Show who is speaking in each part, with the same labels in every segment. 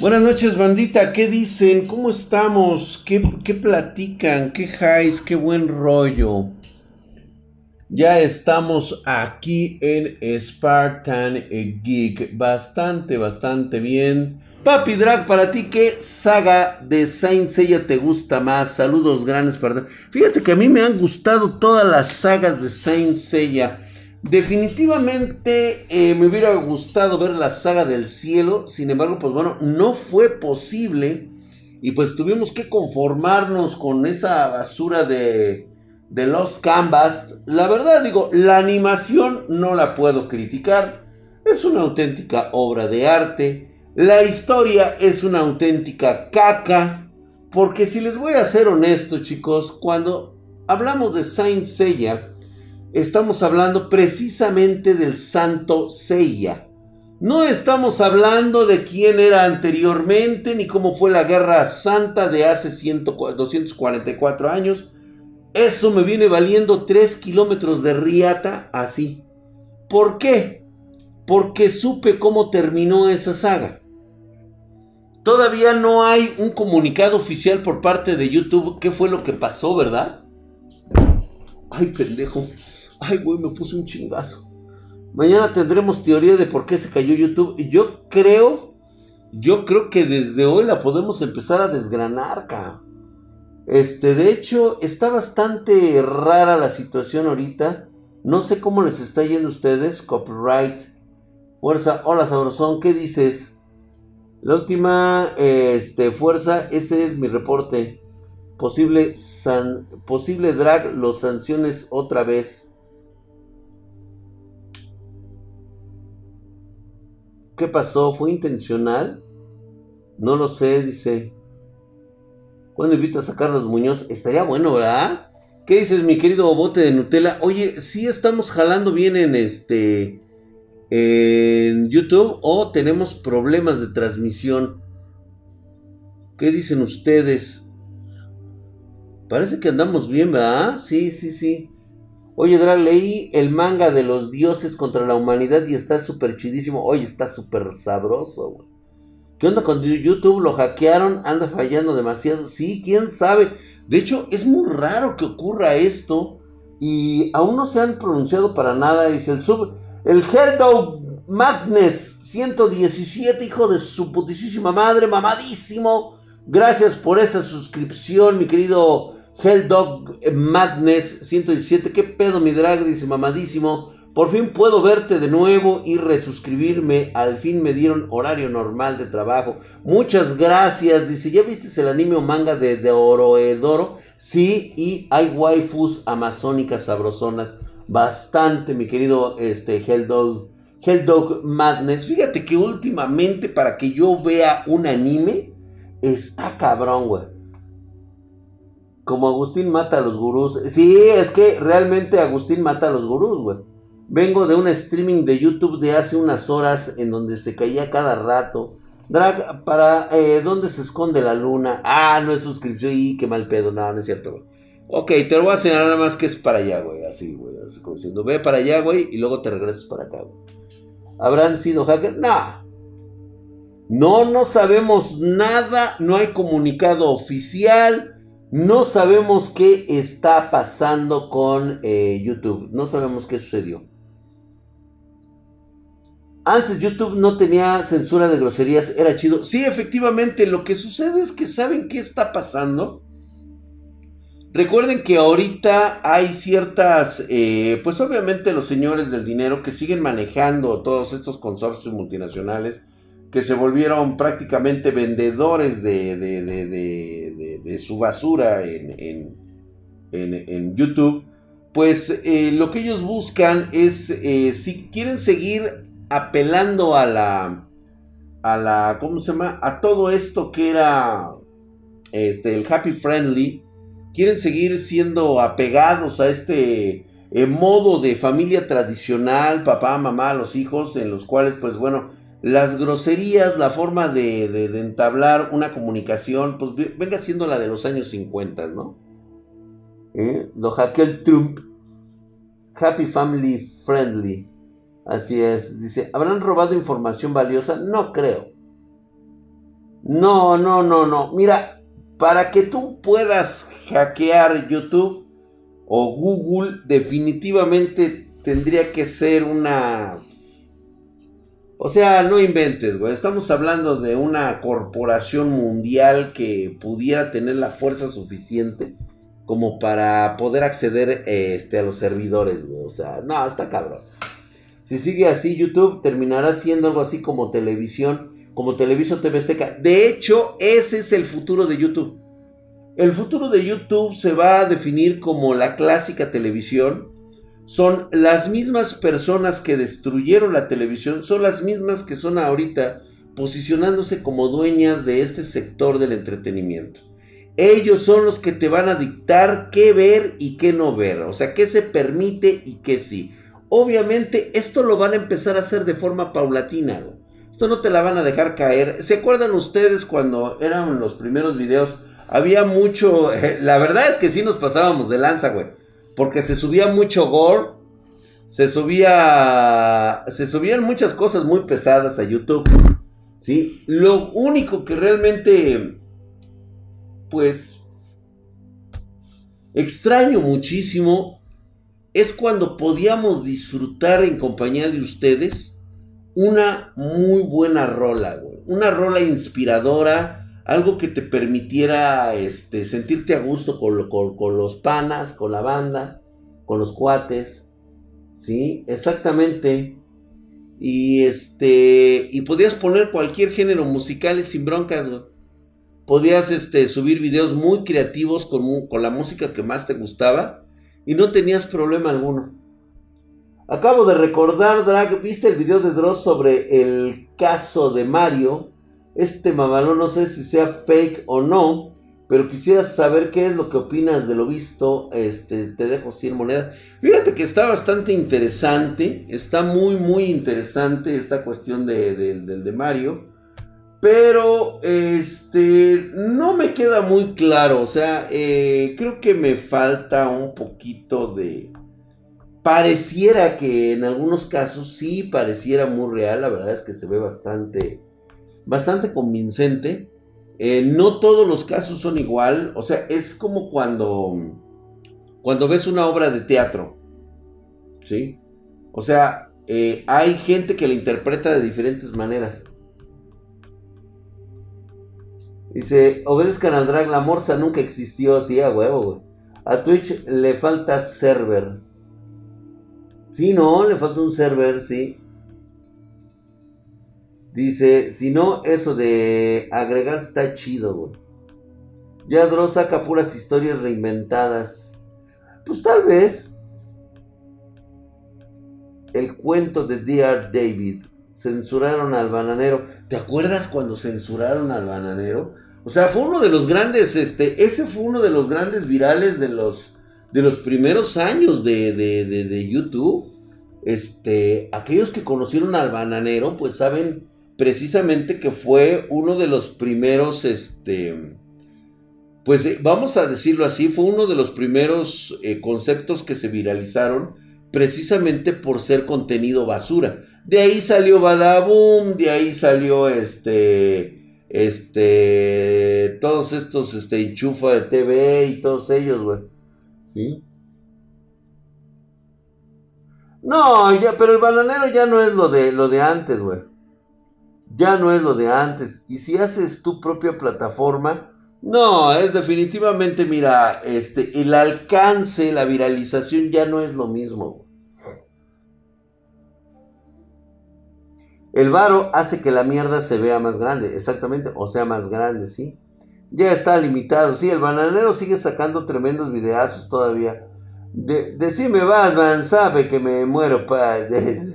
Speaker 1: Buenas noches, bandita. ¿Qué dicen? ¿Cómo estamos? ¿Qué, qué platican? ¿Qué highs? ¿Qué buen rollo? Ya estamos aquí en Spartan Geek. Bastante, bastante bien. Papi Drag, para ti, ¿qué saga de Saint Seiya te gusta más? Saludos grandes para Fíjate que a mí me han gustado todas las sagas de Saint Seiya. Definitivamente eh, me hubiera gustado ver la saga del cielo. Sin embargo, pues bueno, no fue posible. Y pues tuvimos que conformarnos con esa basura de de los Canvas, la verdad digo, la animación no la puedo criticar. Es una auténtica obra de arte. La historia es una auténtica caca. Porque si les voy a ser honesto, chicos, cuando hablamos de Saint Seiya, estamos hablando precisamente del Santo Seiya. No estamos hablando de quién era anteriormente, ni cómo fue la Guerra Santa de hace 244 años eso me viene valiendo 3 kilómetros de riata así. ¿Por qué? Porque supe cómo terminó esa saga. Todavía no hay un comunicado oficial por parte de YouTube. ¿Qué fue lo que pasó, verdad? Ay, pendejo. Ay, güey, me puse un chingazo. Mañana tendremos teoría de por qué se cayó YouTube. Yo creo, yo creo que desde hoy la podemos empezar a desgranar, cabrón. Este, de hecho, está bastante rara la situación ahorita. No sé cómo les está yendo a ustedes. Copyright. Fuerza. Hola, Sabrosón. ¿Qué dices? La última este, fuerza. Ese es mi reporte. Posible, posible drag. Los sanciones otra vez. ¿Qué pasó? ¿Fue intencional? No lo sé, dice. ¿Cuándo invitas a Carlos Muñoz? Estaría bueno, ¿verdad? ¿Qué dices, mi querido bote de Nutella? Oye, ¿sí estamos jalando bien en este. en YouTube o tenemos problemas de transmisión? ¿Qué dicen ustedes? Parece que andamos bien, ¿verdad? Sí, sí, sí. Oye, Drag, leí el manga de los dioses contra la humanidad y está súper chidísimo. Oye, está súper sabroso, güey. ¿Qué onda con YouTube? ¿Lo hackearon? ¿Anda fallando demasiado? Sí, quién sabe. De hecho, es muy raro que ocurra esto. Y aún no se han pronunciado para nada. Dice el sub. El Helldog Madness 117, hijo de su putísima madre, mamadísimo. Gracias por esa suscripción, mi querido Helldog Madness 117. ¿Qué pedo, mi drag? Dice mamadísimo. Por fin puedo verte de nuevo y resuscribirme. Al fin me dieron horario normal de trabajo. Muchas gracias. Dice, ¿ya viste el anime o manga de, de Oroedoro? Sí, y hay waifus amazónicas sabrosonas. Bastante, mi querido este, Helldog, Helldog Madness. Fíjate que últimamente para que yo vea un anime, está cabrón, güey. Como Agustín mata a los gurús. Sí, es que realmente Agustín mata a los gurús, güey. Vengo de un streaming de YouTube de hace unas horas en donde se caía cada rato. Drag, ¿para eh, dónde se esconde la luna? Ah, no es suscripción y qué mal pedo. No, no es cierto, güey. Ok, te lo voy a señalar nada más que es para allá, güey. Así, güey. Así como diciendo, ve para allá, güey, y luego te regresas para acá, güey. ¿Habrán sido hackers? No. No, no sabemos nada. No hay comunicado oficial. No sabemos qué está pasando con eh, YouTube. No sabemos qué sucedió. Antes YouTube no tenía censura de groserías, era chido. Sí, efectivamente, lo que sucede es que saben qué está pasando. Recuerden que ahorita hay ciertas, eh, pues obviamente los señores del dinero que siguen manejando todos estos consorcios multinacionales que se volvieron prácticamente vendedores de, de, su basura en, en, YouTube. Pues eh, lo que ellos buscan es, eh, si quieren seguir apelando a la, a la, ¿cómo se llama? A todo esto que era este, el happy friendly, quieren seguir siendo apegados a este eh, modo de familia tradicional, papá, mamá, los hijos, en los cuales, pues bueno, las groserías, la forma de, entablar una comunicación, pues venga siendo la de los años 50, ¿no? ¿Eh? Lo hackeó Trump. Happy Family Friendly. Así es, dice, ¿habrán robado información valiosa? No creo. No, no, no, no. Mira, para que tú puedas hackear YouTube o Google, definitivamente tendría que ser una... O sea, no inventes, güey. Estamos hablando de una corporación mundial que pudiera tener la fuerza suficiente como para poder acceder este, a los servidores, güey. O sea, no, está cabrón. Si sigue así, YouTube terminará siendo algo así como televisión como Televiso TV Azteca. De hecho, ese es el futuro de YouTube. El futuro de YouTube se va a definir como la clásica televisión. Son las mismas personas que destruyeron la televisión, son las mismas que son ahorita posicionándose como dueñas de este sector del entretenimiento. Ellos son los que te van a dictar qué ver y qué no ver, o sea, qué se permite y qué sí. Obviamente esto lo van a empezar a hacer de forma paulatina. Esto no te la van a dejar caer. ¿Se acuerdan ustedes cuando eran los primeros videos? Había mucho... la verdad es que sí nos pasábamos de lanza, güey. Porque se subía mucho gore. Se subía... Se subían muchas cosas muy pesadas a YouTube. ¿Sí? Lo único que realmente... Pues... Extraño muchísimo. Es cuando podíamos disfrutar en compañía de ustedes una muy buena rola, güey. Una rola inspiradora, algo que te permitiera este, sentirte a gusto con, con, los panas, con la banda, con los cuates. ¿Sí? Exactamente. Y este. Y podías poner cualquier género musical sin broncas. Podías este, subir videos muy creativos con, con la música que más te gustaba. Y no tenías problema alguno. Acabo de recordar, Drag, ¿viste el video de Dross sobre el caso de Mario? Este mamalón no sé si sea fake o no, pero quisiera saber qué es lo que opinas de lo visto. Este, te dejo 100 monedas. Fíjate que está bastante interesante, está muy, muy interesante esta cuestión de, de Mario. Pero, este, no me queda muy claro, o sea, eh, creo que me falta un poquito de Pareciera que en algunos casos sí pareciera muy real, la verdad es que se ve bastante, bastante convincente. Eh, no todos los casos son igual, o sea, es como cuando, cuando ves una obra de teatro, ¿sí? O sea, eh, hay gente que la interpreta de diferentes maneras. Dice, obedezcan al drag, la morsa nunca existió así a huevo, güey. A Twitch le falta server. Sí, no, le falta un server, sí. Dice, si no, eso de agregarse está chido, güey. Ya Dross saca puras historias reinventadas. Pues tal vez. El cuento de D.R. David. Censuraron al bananero. ¿Te acuerdas cuando censuraron al bananero? O sea, fue uno de los grandes, este, ese fue uno de los grandes virales de los de los primeros años de, de, YouTube. Este, aquellos que conocieron al bananero, pues saben precisamente que fue uno de los primeros, este, pues eh, vamos a decirlo así, fue uno de los primeros eh, conceptos que se viralizaron precisamente por ser contenido basura. De ahí salió Badaboom, de ahí salió este, este, todos estos, este, enchufa de TV y todos ellos, güey. ¿Sí? No, ya, pero el bananero ya no es lo de, lo de antes, güey. Ya no es lo de antes. Y si haces tu propia plataforma, no, es definitivamente, mira, este, el alcance, la viralización ya no es lo mismo. El varo hace que la mierda se vea más grande, exactamente, o sea, más grande, ¿sí? ya está limitado. Sí, el bananero sigue sacando tremendos videazos todavía. De, decime Batman, sabe que me muero, pa.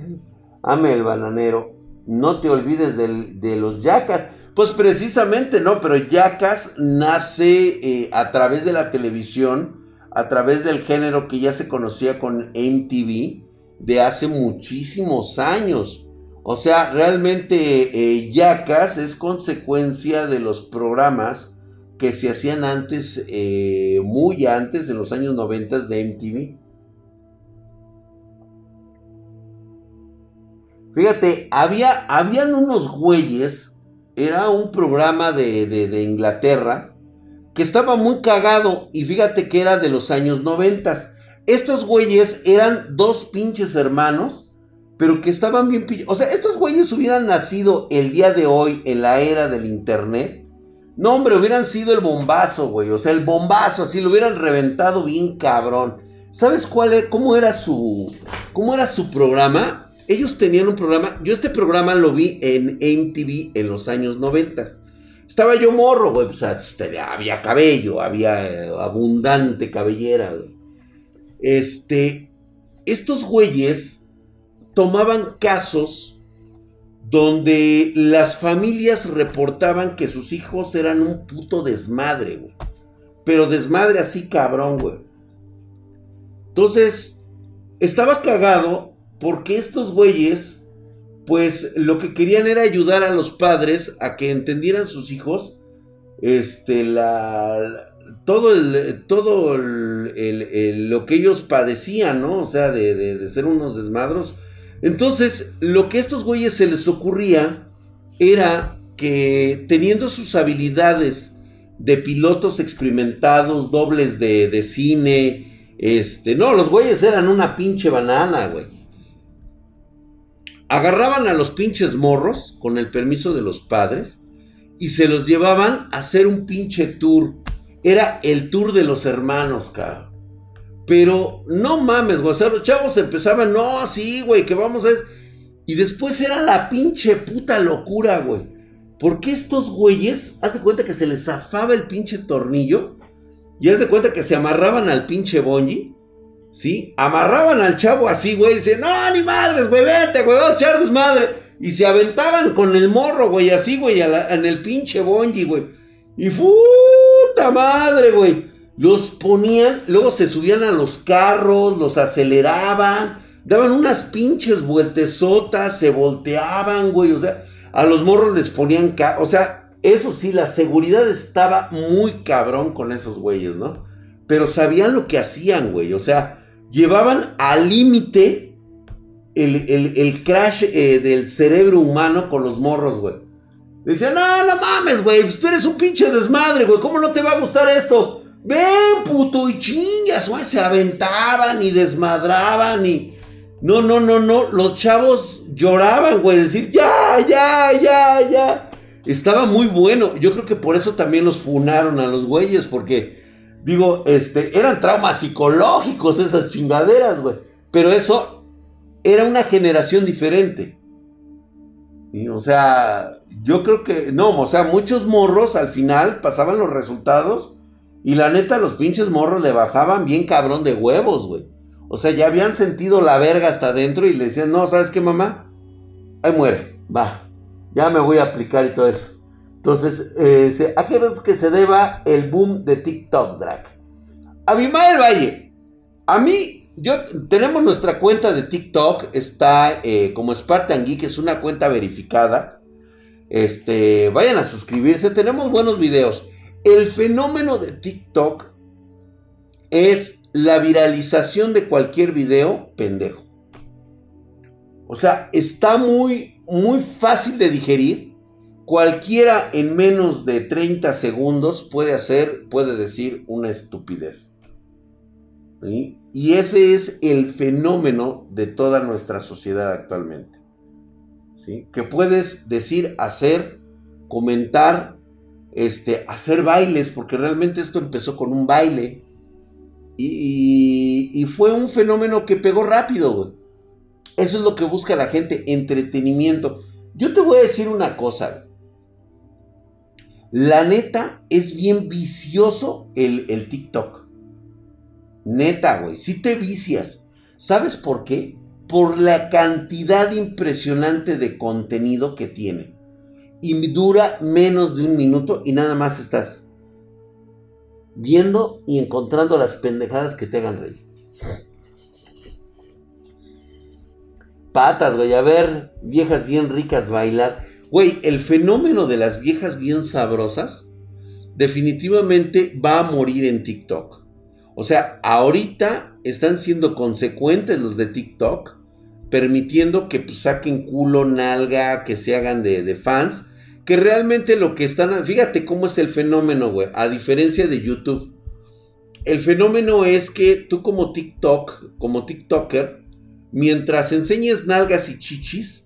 Speaker 1: ame el bananero. No te olvides de los yacas. Pues precisamente no, pero yacas nace eh, a través de la televisión, a través del género que ya se conocía con MTV de hace muchísimos años. O sea, realmente eh, Yacas es consecuencia de los programas que se hacían antes, eh, muy antes, en los años 90 de MTV. Fíjate, había, habían unos güeyes era un programa de, de, Inglaterra que estaba muy cagado y fíjate que era de los años 90. Estos güeyes eran dos pinches hermanos, pero que estaban bien O sea, estos güeyes hubieran nacido el día de hoy en la era del internet. No, hombre, hubieran sido el bombazo, güey. O sea, el bombazo, así lo hubieran reventado bien cabrón. ¿Sabes cuál era, cómo era su, cómo era su programa? Ellos tenían un programa, yo este programa lo vi en MTV en los años 90. Estaba yo morro, güey, pues, este, había cabello, había eh, abundante cabellera. Este, estos güeyes tomaban casos donde las familias reportaban que sus hijos eran un puto desmadre, güey. Pero desmadre así cabrón, güey. Entonces, estaba cagado porque estos güeyes, pues lo que querían era ayudar a los padres a que entendieran sus hijos, este, la, todo el, todo lo que ellos padecían, ¿no? O sea, de, de, ser unos desmadros. Entonces, lo que a estos güeyes se les ocurría era que teniendo sus habilidades de pilotos experimentados, dobles de, de cine, este, no, los güeyes eran una pinche banana, güey. Agarraban a los pinches morros, con el permiso de los padres, y se los llevaban a hacer un pinche tour. Era el tour de los hermanos, cabrón. Pero no mames, güey. O sea, los chavos empezaban, no, sí, güey, que vamos a. Y después era la pinche puta locura, güey. Porque estos güeyes, haz de cuenta que se les zafaba el pinche tornillo. Y haz de cuenta que se amarraban al pinche bonji. ¿Sí? Amarraban al chavo así, güey, decían, no, ni madres, güey, vete, güey, vas a echar desmadre. Y se aventaban con el morro, güey, así, güey, en el pinche bonji, güey. Y puta madre, güey. Los ponían, luego se subían a los carros, los aceleraban, daban unas pinches vueltesotas, se volteaban, güey, o sea, a los morros les ponían, o sea, eso sí, la seguridad estaba muy cabrón con esos güeyes, ¿no? Pero sabían lo que hacían, güey, o sea, llevaban al límite el, crash eh, del cerebro humano con los morros, güey. Decían, no, no mames, güey, pues tú eres un pinche desmadre, güey, ¿cómo no te va a gustar esto? Ven, puto, y chingas, güey, se aventaban y desmadraban y... No, no, no, no, los chavos lloraban, güey, decir, ya, ya, ya, ya. Estaba muy bueno, yo creo que por eso también los funaron a los güeyes, porque Digo, este, eran traumas psicológicos esas chingaderas, güey. Pero eso era una generación diferente. Y, o sea, yo creo que, no, o sea, muchos morros al final pasaban los resultados y la neta los pinches morros le bajaban bien cabrón de huevos, güey. O sea, ya habían sentido la verga hasta adentro y le decían, no, ¿sabes qué, mamá? Ahí muere, va, ya me voy a aplicar y todo eso. Entonces, eh, ¿a qué es que se deba el boom de TikTok, Drag? Abimael Valle, a mí, yo, tenemos nuestra cuenta de TikTok, está eh, como Spartan Geek, es una cuenta verificada. Este, vayan a suscribirse, tenemos buenos videos. El fenómeno de TikTok es la viralización de cualquier video pendejo. O sea, está muy, muy fácil de digerir Cualquiera en menos de 30 segundos puede hacer, puede decir una estupidez. Y ese es el fenómeno de toda nuestra sociedad actualmente. ¿Sí? Que puedes decir, hacer, comentar, este, hacer bailes, porque realmente esto empezó con un baile. Y, y fue un fenómeno que pegó rápido. Eso es lo que busca la gente, entretenimiento. Yo te voy a decir una cosa. La neta es bien vicioso el, el TikTok. Neta, güey. Si te vicias. ¿Sabes por qué? Por la cantidad impresionante de contenido que tiene. Y dura menos de un minuto y nada más estás viendo y encontrando las pendejadas que te hagan reír. Patas, güey. A ver, viejas bien ricas bailar. Güey, el fenómeno de las viejas bien sabrosas definitivamente va a morir en TikTok. O sea, ahorita están siendo consecuentes los de TikTok, permitiendo que pues, saquen culo, nalga, que se hagan de, fans, que realmente lo que están, fíjate cómo es el fenómeno, güey, a diferencia de YouTube. El fenómeno es que tú como TikTok, como TikToker, mientras enseñes nalgas y chichis,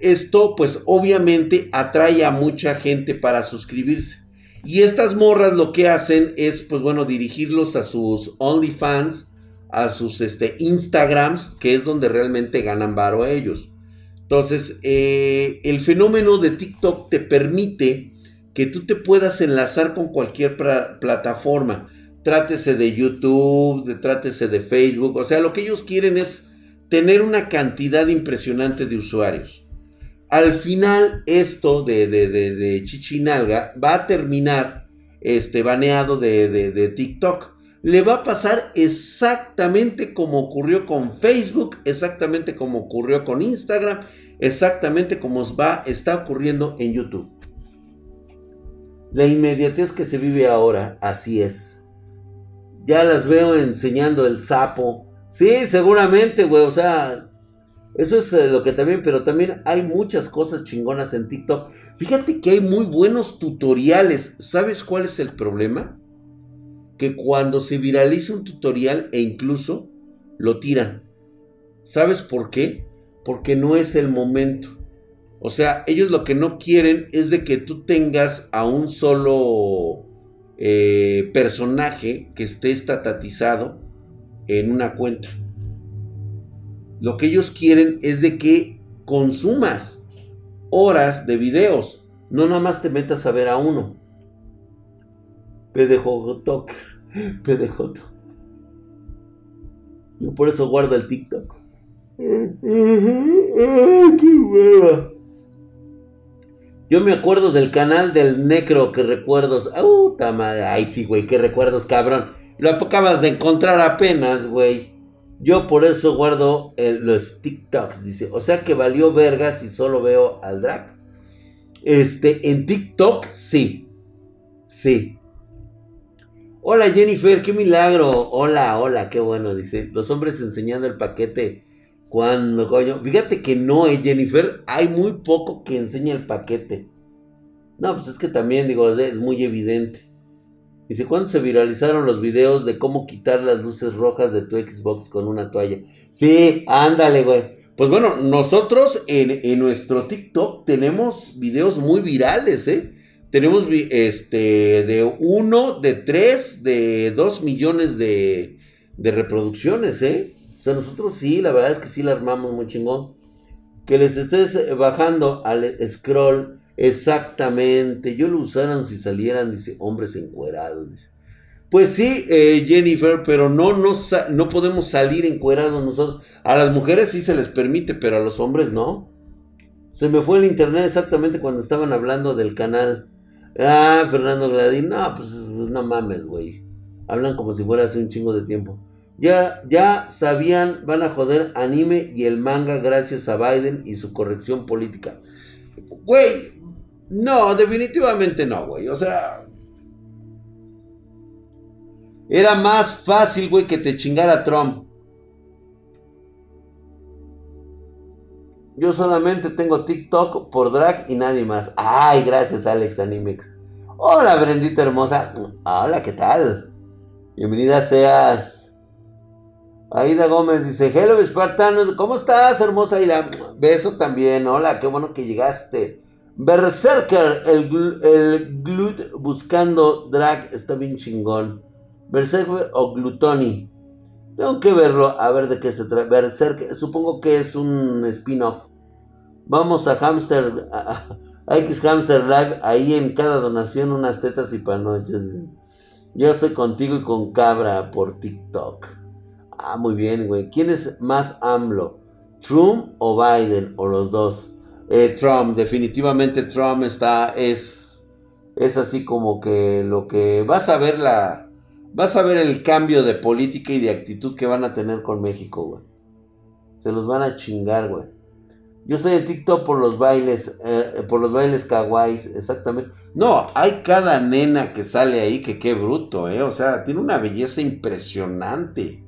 Speaker 1: esto pues obviamente atrae a mucha gente para suscribirse. Y estas morras lo que hacen es pues bueno dirigirlos a sus OnlyFans, a sus este, Instagrams, que es donde realmente ganan varo a ellos. Entonces, eh, el fenómeno de TikTok te permite que tú te puedas enlazar con cualquier plataforma. Trátese de YouTube, trátese de Facebook. O sea, lo que ellos quieren es tener una cantidad impresionante de usuarios. Al final, esto de, de, Chichinalga va a terminar este, baneado de TikTok le va a pasar exactamente como ocurrió con Facebook, exactamente como ocurrió con Instagram, exactamente como va, está ocurriendo en YouTube. La inmediatez que se vive ahora, así es. Ya las veo enseñando el sapo. Sí, seguramente, güey, o sea, eso es eh, lo que también, pero también hay muchas cosas chingonas en TikTok. Fíjate que hay muy buenos tutoriales. ¿Sabes cuál es el problema? que cuando se viraliza un tutorial e incluso lo tiran. ¿Sabes por qué? Porque no es el momento. O sea, ellos lo que no quieren es de que tú tengas a un solo eh, personaje que esté estatizado en una cuenta. Lo que ellos quieren es de que consumas horas de videos. No nada más te metas a ver a uno. PDJ. PDJ. Yo por eso guardo el TikTok. ¡Qué hueva! Yo me acuerdo del canal del Necro, que recuerdos. ¡Puta madre! Ay, sí, güey, qué recuerdos, cabrón. Lo acabas de encontrar apenas, güey. Yo por eso guardo los TikToks, dice. O sea que valió verga si solo veo al drag. Este, en TikTok, sí. Sí. Hola Jennifer, qué milagro. Hola, hola, qué bueno, dice. Los hombres enseñando el paquete. Cuando, coño. Fíjate que no, eh, Jennifer. Hay muy poco que enseña el paquete. No, pues es que también, digo, es muy evidente. Dice, ¿cuándo se viralizaron los videos de cómo quitar las luces rojas de tu Xbox con una toalla? Sí, ándale, güey. Pues bueno, nosotros en, en nuestro TikTok tenemos videos muy virales, ¿eh? Tenemos este, de uno, de tres, de dos millones de, de reproducciones, ¿eh? O sea, nosotros sí, la verdad es que sí la armamos muy chingón. Que les estés bajando al scroll exactamente. Yo lo usaran si salieran, dice, hombres encuerados, dice. Pues sí, eh, Jennifer, pero no, no, no podemos salir encuerados nosotros. A las mujeres sí se les permite, pero a los hombres no. Se me fue el internet exactamente cuando estaban hablando del canal. Ah, Fernando Gladín, no, pues no mames, güey. Hablan como si fuera hace un chingo de tiempo. Ya, ya sabían, van a joder anime y el manga gracias a Biden y su corrección política. Güey, no, definitivamente no, güey. O sea, era más fácil, güey, que te chingara Trump. Yo solamente tengo TikTok por drag y nadie más. Ay, gracias Alex Animex. Hola Brendita hermosa. Hola, ¿qué tal? Bienvenida seas. Aida Gómez dice, hello espartanos, ¿cómo estás hermosa Aida? Beso también, hola, qué bueno que llegaste. Berserker, el, el glut buscando drag, está bien chingón. Berserker o Glutoni. Tengo que verlo, a ver de qué se trata. Berserker, supongo que es un spin-off. Vamos a Hamster, a, X Hamster Live, ahí en cada donación unas tetas y panoches. Yo estoy contigo y con Cabra por TikTok. Ah, muy bien, güey. ¿Quién es más AMLO? ¿Trump o Biden? O los dos. Eh, Trump, definitivamente Trump está, es, es así como que lo que vas a ver la Vas a ver el cambio de política y de actitud que van a tener con México. Se los van a chingar, güey. Yo estoy en TikTok por los bailes, eh, por los bailes kawaiis, exactamente. No, hay cada nena que sale ahí que qué bruto, ¿eh? O sea, tiene una belleza impresionante.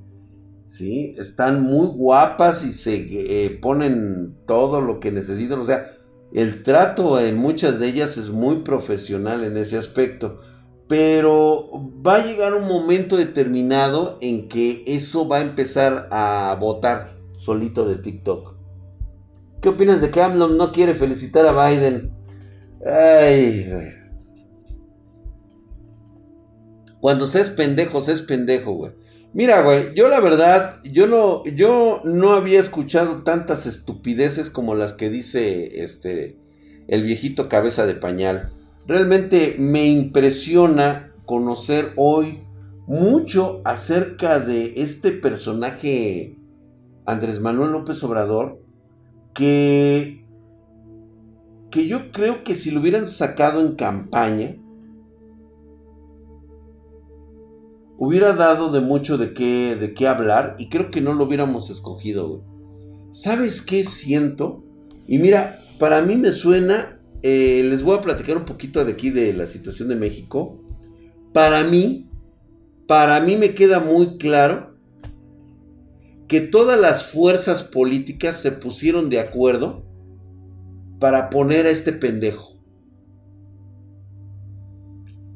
Speaker 1: Están muy guapas y se eh, ponen todo lo que necesitan. O sea, El trato en muchas de ellas es muy profesional en ese aspecto. Pero va a llegar un momento determinado en que eso va a empezar a votar solito de TikTok. ¿Qué opinas de que AMLO no quiere felicitar a Biden? Ay, güey. Cuando seas pendejo, seas pendejo, güey. Mira, güey, yo la verdad, yo no, yo no había escuchado tantas estupideces como las que dice este el viejito cabeza de pañal. Realmente me impresiona conocer hoy mucho acerca de este personaje Andrés Manuel López Obrador que que yo creo que si lo hubieran sacado en campaña hubiera dado de mucho de qué, de qué hablar y creo que no lo hubiéramos escogido. ¿Sabes qué siento? Y mira, para mí me suena eh, les voy a platicar un poquito de aquí de la situación de México. Para mí, para mí me queda muy claro que todas las fuerzas políticas se pusieron de acuerdo para poner a este pendejo.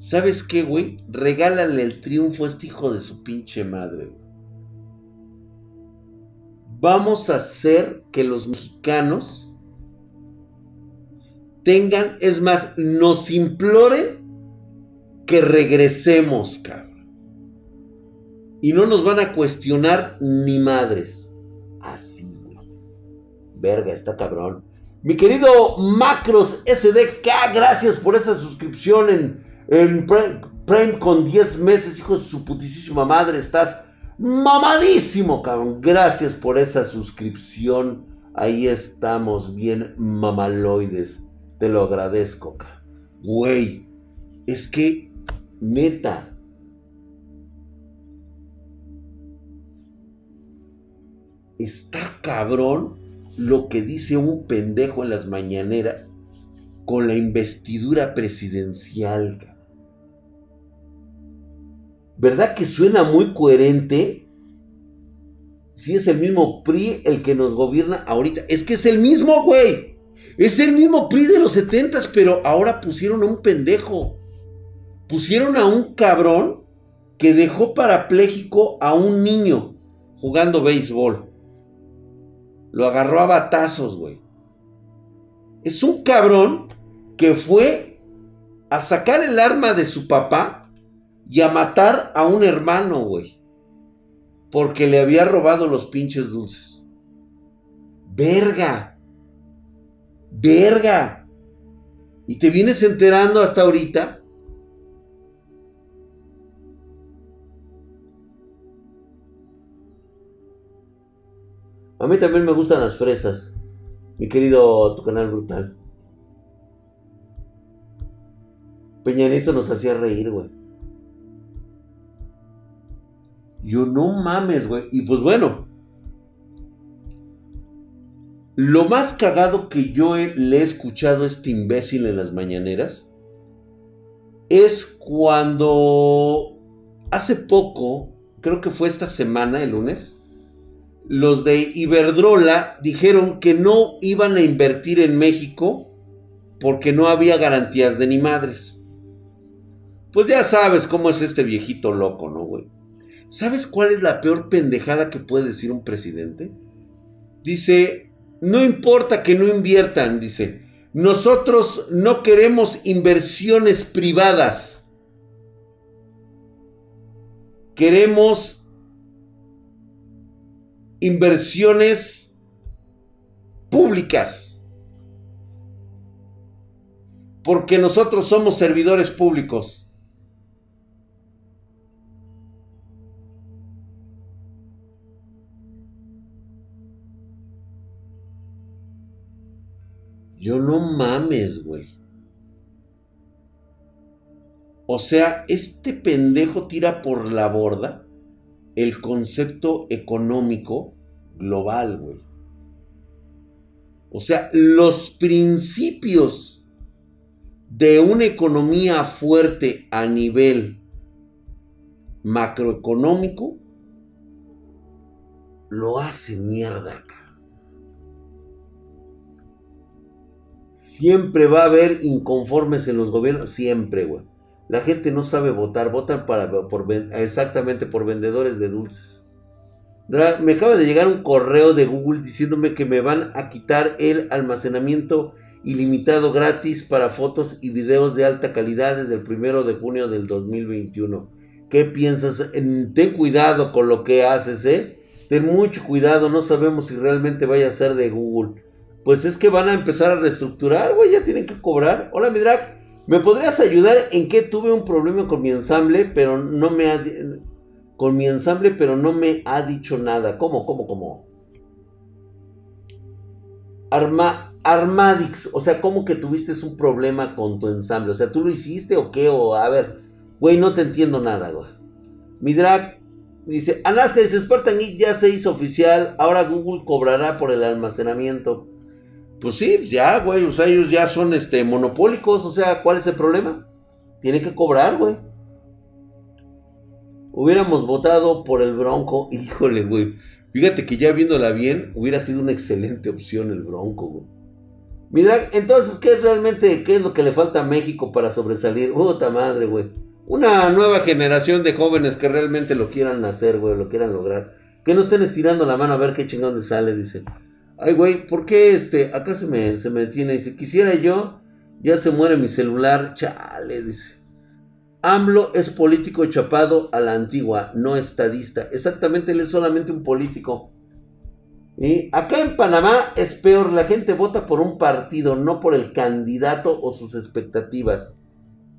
Speaker 1: ¿Sabes qué, güey? Regálale el triunfo a este hijo de su pinche madre. Vamos a hacer que los mexicanos tengan, es más, nos imploren que regresemos, cabrón. Y no nos van a cuestionar ni madres. Así, Verga, está cabrón. Mi querido Macros SDK, gracias por esa suscripción en, en Prime con 10 meses, hijo de su putísima madre. Estás mamadísimo, cabrón. Gracias por esa suscripción. Ahí estamos, bien mamaloides. Te lo agradezco, güey. Es que, neta. Está cabrón lo que dice un pendejo en las mañaneras con la investidura presidencial. ¿Verdad que suena muy coherente? Si es el mismo PRI el que nos gobierna ahorita. Es que es el mismo, güey. Es el mismo PRI de los 70, pero ahora pusieron a un pendejo. Pusieron a un cabrón que dejó parapléjico a un niño jugando béisbol. Lo agarró a batazos, güey. Es un cabrón que fue a sacar el arma de su papá y a matar a un hermano, güey. Porque le había robado los pinches dulces. Verga. Verga. Y te vienes enterando hasta ahorita. A mí también me gustan las fresas. Mi querido tu canal brutal. Peñanito nos hacía reír, güey. Yo no mames, güey. Y pues bueno, lo más cagado que yo le he escuchado a este imbécil en las mañaneras es cuando hace poco, creo que fue esta semana, el lunes, los de Iberdrola dijeron que no iban a invertir en México porque no había garantías de ni madres. Pues ya sabes cómo es este viejito loco, ¿no, güey? ¿Sabes cuál es la peor pendejada que puede decir un presidente? Dice, no importa que no inviertan, dice. Nosotros no queremos inversiones privadas. Queremos inversiones públicas. Porque nosotros somos servidores públicos. Yo no mames, güey. O sea, este pendejo tira por la borda el concepto económico global, güey. O sea, los principios de una economía fuerte a nivel macroeconómico lo hace mierda. Siempre va a haber inconformes en los gobiernos, siempre, güey. La gente no sabe votar, votan para, exactamente por vendedores de dulces. Me acaba de llegar un correo de Google diciéndome que me van a quitar el almacenamiento ilimitado gratis para fotos y videos de alta calidad desde el primero de junio del 2021. ¿Qué piensas? Ten cuidado con lo que haces, ¿eh? Ten mucho cuidado, no sabemos si realmente vaya a ser de Google. Pues es que van a empezar a reestructurar, güey, ya tienen que cobrar. Hola, mi ¿me podrías ayudar en que tuve un problema con mi ensamble, pero no me ha con mi ensamble, pero no me ha dicho nada. ¿Cómo, cómo, cómo? Arma, Armadix, o sea, ¿cómo que tuviste un problema con tu ensamble? O sea, ¿tú lo hiciste o qué? O a ver, güey, no te entiendo nada, güey. Mi drag dice, Anaska dice, Spartan Geek ya se hizo oficial, ahora Google cobrará por el almacenamiento. Pues sí, pues ya, güey, o sea, ellos ya son este monopólicos, o sea, ¿cuál es el problema? Tiene que cobrar, güey. Hubiéramos votado por el Bronco. Híjole, güey. Fíjate que ya viéndola bien, hubiera sido una excelente opción el Bronco, güey. Mira, entonces, ¿qué es realmente, qué es lo que le falta a México para sobresalir? Puta madre, güey. Una nueva generación de jóvenes que realmente lo quieran hacer, güey, lo quieran lograr. Que no estén estirando la mano a ver qué chingón le sale, dice. Ay, güey, ¿por qué este? Acá se me, se me detiene, dice. Quisiera yo, ya se muere mi celular, chale, dice. AMLO es político chapado a la antigua, no estadista. Exactamente, él es solamente un político. Y acá en Panamá es peor, la gente vota por un partido, no por el candidato o sus expectativas.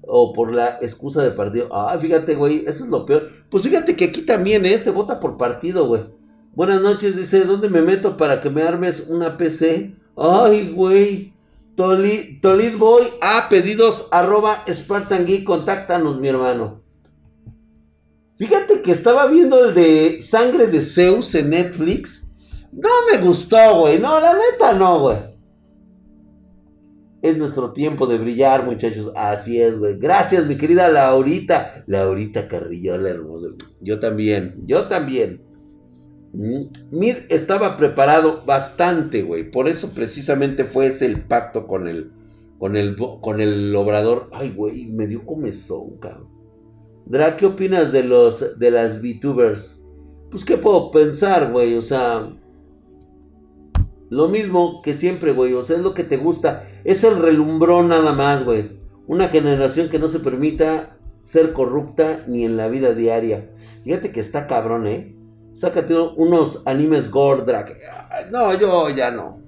Speaker 1: O por la excusa de partido. Ah, fíjate, güey, eso es lo peor. Pues fíjate que aquí también, ¿eh? Se vota por partido, güey. Buenas noches, dice, ¿dónde me meto para que me armes una PC? Ay, güey. Tolid, Boy a pedidos arroba Spartan Geek, contáctanos mi hermano. Fíjate que estaba viendo el de Sangre de Zeus en Netflix. No me gustó, güey. No, la neta no, güey. Es nuestro tiempo de brillar, muchachos. Así es, güey. Gracias, mi querida Laurita. Laurita Carrillo, la hermosa. Yo también, yo también. Mir estaba preparado bastante, güey. Por eso precisamente fue ese el pacto con el, con el, con el obrador. Ay, güey, me dio comezón, cabrón. Dra, ¿qué opinas de los, de las VTubers? Pues, ¿qué puedo pensar, güey? O sea, lo mismo que siempre, güey. O sea, es lo que te gusta. Es el relumbrón nada más, güey. Una generación que no se permita ser corrupta ni en la vida diaria. Fíjate que está cabrón, ¿eh? Sácate unos animes Gordrak. No, yo ya no.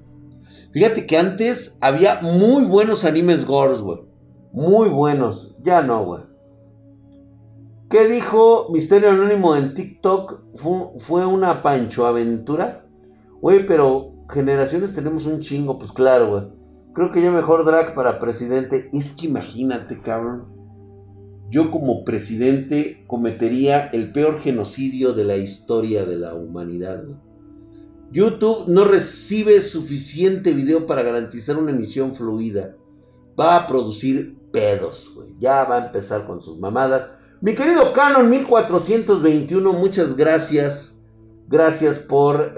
Speaker 1: Fíjate que antes había muy buenos animes Gors, güey. Muy buenos. Ya no, güey. ¿Qué dijo Misterio Anónimo en TikTok? ¿Fue, una Pancho Aventura? Güey, pero generaciones tenemos un chingo, pues claro, güey. Creo que ya mejor drag para presidente. Es que imagínate, cabrón yo como presidente cometería el peor genocidio de la historia de la humanidad. YouTube no recibe suficiente video para garantizar una emisión fluida. Va a producir pedos, güey. Ya va a empezar con sus mamadas. Mi querido Canon 1421, muchas gracias. Gracias por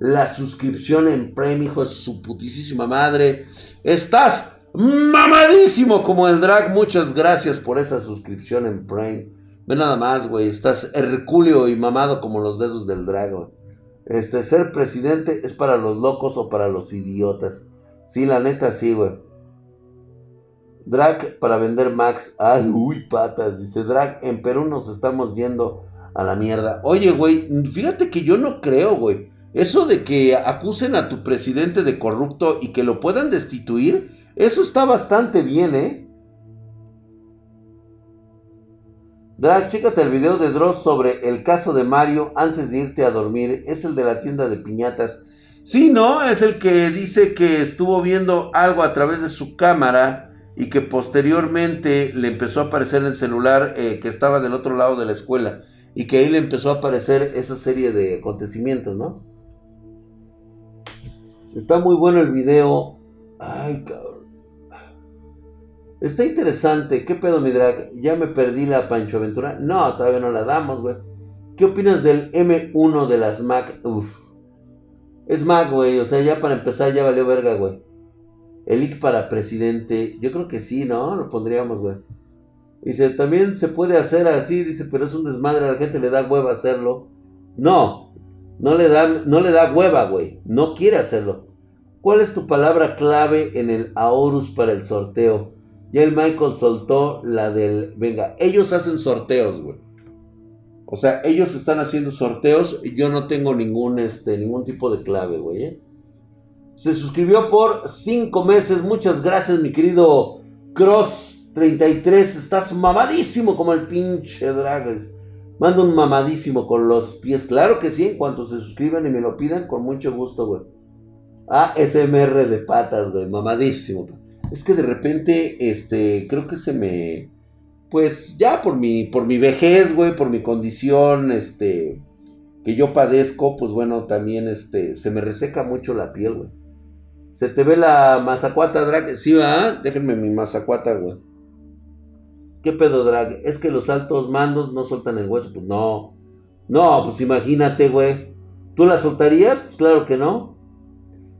Speaker 1: la suscripción en Prime, hijo de su putísima madre. Estás mamadísimo como el drag. Muchas gracias por esa suscripción en Prime. Ve nada más, güey. Estás hercúleo y mamado como los dedos del drag, Este, ser presidente es para los locos o para los idiotas. Sí, la neta, sí, güey. Drag para vender Max. Ay, uy, patas. Dice Drag, en Perú nos estamos yendo a la mierda. Oye, güey, fíjate que yo no creo, güey. Eso de que acusen a tu presidente de corrupto y que lo puedan destituir eso está bastante bien, ¿eh? Drag, chécate el video de Dross sobre el caso de Mario antes de irte a dormir. Es el de la tienda de piñatas. Sí, ¿no? Es el que dice que estuvo viendo algo a través de su cámara y que posteriormente le empezó a aparecer el celular eh, que estaba del otro lado de la escuela y que ahí le empezó a aparecer esa serie de acontecimientos, ¿no? Está muy bueno el video. Ay, cabrón. Está interesante. ¿Qué pedo, mi drag? ¿Ya me perdí la Pancho Aventura? No, todavía no la damos, güey. ¿Qué opinas del M1 de las Mac? Uf. Es Mac, güey. O sea, ya para empezar ya valió verga, güey. El IC para presidente. Yo creo que sí, ¿no? Lo pondríamos, güey. Dice, también se puede hacer así, dice, pero es un desmadre, a la gente le da hueva hacerlo. No, no le da, no le da hueva, güey. No quiere hacerlo. ¿Cuál es tu palabra clave en el Aorus para el sorteo? Ya el Michael soltó la del... Venga, ellos hacen sorteos, güey. O sea, ellos están haciendo sorteos yo no tengo ningún, este, ningún tipo de clave, güey. ¿eh? Se suscribió por cinco meses. Muchas gracias, mi querido Cross33. Estás mamadísimo como el pinche Dragas. Manda un mamadísimo con los pies. Claro que sí, en cuanto se suscriban y me lo pidan, con mucho gusto, güey. ASMR de patas, güey. Mamadísimo. Es que de repente, este, creo que se me pues ya por mi, por mi vejez, güey, por mi condición, este, que yo padezco, pues bueno, también, este, se me reseca mucho la piel, güey. Se te ve la mazacuata drag, sí, va, déjenme mi mazacuata, güey. ¿Qué pedo drag? Es que los altos mandos no sueltan el hueso, pues no. No, pues imagínate, güey. ¿Tú la soltarías? Pues claro que no.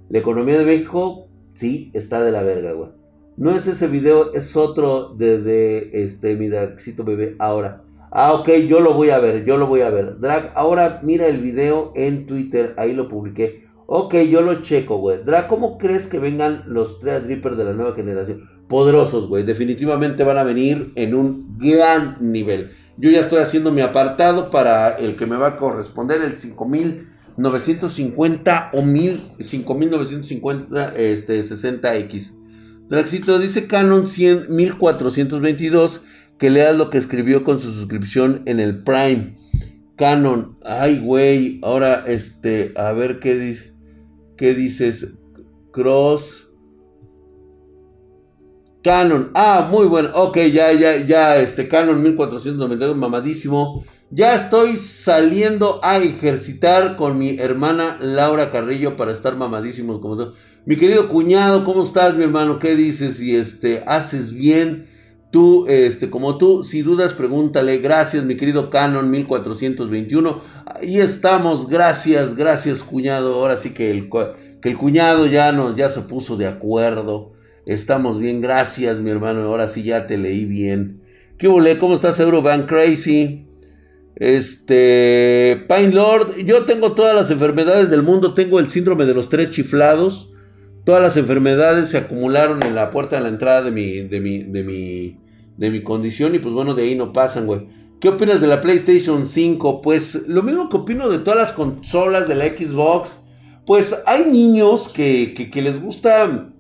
Speaker 1: La economía de México, sí, está de la verga, güey. No es ese video, es otro de, este, mi Dragcito bebé ahora. Ah, ok, yo lo voy a ver, yo lo voy a ver. Drag, ahora mira el video en Twitter, ahí lo publiqué. Ok, yo lo checo, güey. Drag, ¿cómo crees que vengan los tres Drippers de la nueva generación? Poderosos, güey. Definitivamente van a venir en un gran nivel. Yo ya estoy haciendo mi apartado para el que me va a corresponder, el 5950 o 5950 este, 60X. Draxito dice Canon 100, 1422 que leas lo que escribió con su suscripción en el Prime. Canon, ay güey, ahora este, a ver qué qué dices, Cross. Canon, ah, muy bueno, ok, ya, ya, ya, este, Canon 1492, mamadísimo. Ya estoy saliendo a ejercitar con mi hermana Laura Carrillo para estar mamadísimos como tú. Mi querido cuñado, ¿cómo estás, mi hermano? ¿Qué dices? Y este, haces bien. Tú, este, como tú, si dudas, pregúntale. Gracias, mi querido Canon 1421. Ahí estamos. Gracias, gracias, cuñado. Ahora sí que el, que el cuñado ya, nos, ya se puso de acuerdo. Estamos bien. Gracias, mi hermano. Ahora sí ya te leí bien. ¿Qué volé? ¿Cómo estás, Euroban Crazy? Este, Pine Lord, yo tengo todas las enfermedades del mundo. Tengo el síndrome de los tres chiflados. Todas las enfermedades se acumularon en la puerta de la entrada de mi, de mi, de mi, de mi condición y pues bueno, de ahí no pasan, güey. ¿Qué opinas de la PlayStation 5? Pues lo mismo que opino de todas las consolas de la Xbox. Pues hay niños que, que, les gusta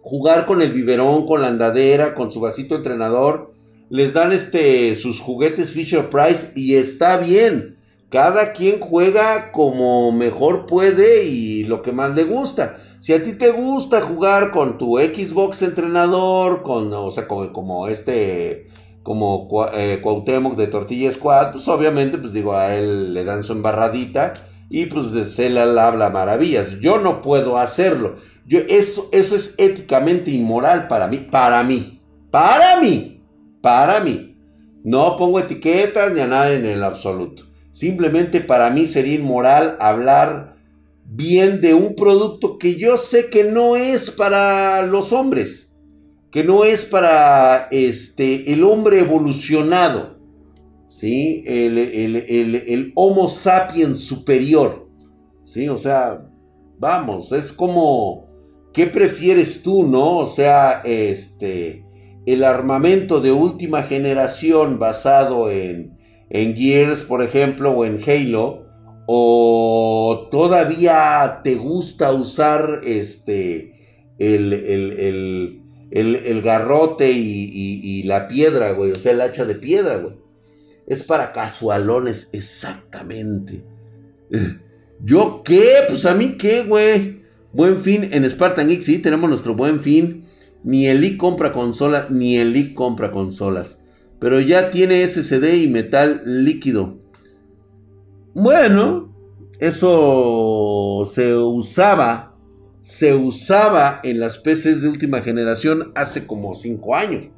Speaker 1: jugar con el biberón, con la andadera, con su vasito entrenador. Les dan este, sus juguetes Fisher Price y está bien. Cada quien juega como mejor puede y lo que más le gusta. Si a ti te gusta jugar con tu Xbox entrenador, con, o sea, como, este, como eh, Cuauhtémoc de Tortilla Squad, pues obviamente, pues digo, a él le dan su embarradita y pues se le habla maravillas. Yo no puedo hacerlo. Yo, eso, eso es éticamente inmoral para mí, para mí, para mí, para mí. No pongo etiquetas ni a nada en el absoluto. Simplemente para mí sería inmoral hablar bien de un producto que yo sé que no es para los hombres, que no es para este, el hombre evolucionado, ¿sí? El, el, Homo sapiens superior, ¿sí? O sea, vamos, es como, ¿qué prefieres tú, no? O sea, este, el armamento de última generación basado en, en Gears, por ejemplo, o en Halo, ¿O todavía te gusta usar este el, el, garrote y, la piedra, güey? O sea, el hacha de piedra, güey. Es para casualones, exactamente. ¿Yo qué? Pues a mí qué, güey. Buen fin en Spartan Geek, sí, tenemos nuestro buen fin. Ni el League compra consolas, ni el League compra consolas. Pero ya tiene SSD y metal líquido. Bueno, eso se usaba, se usaba en las PCs de última generación hace como 5 años.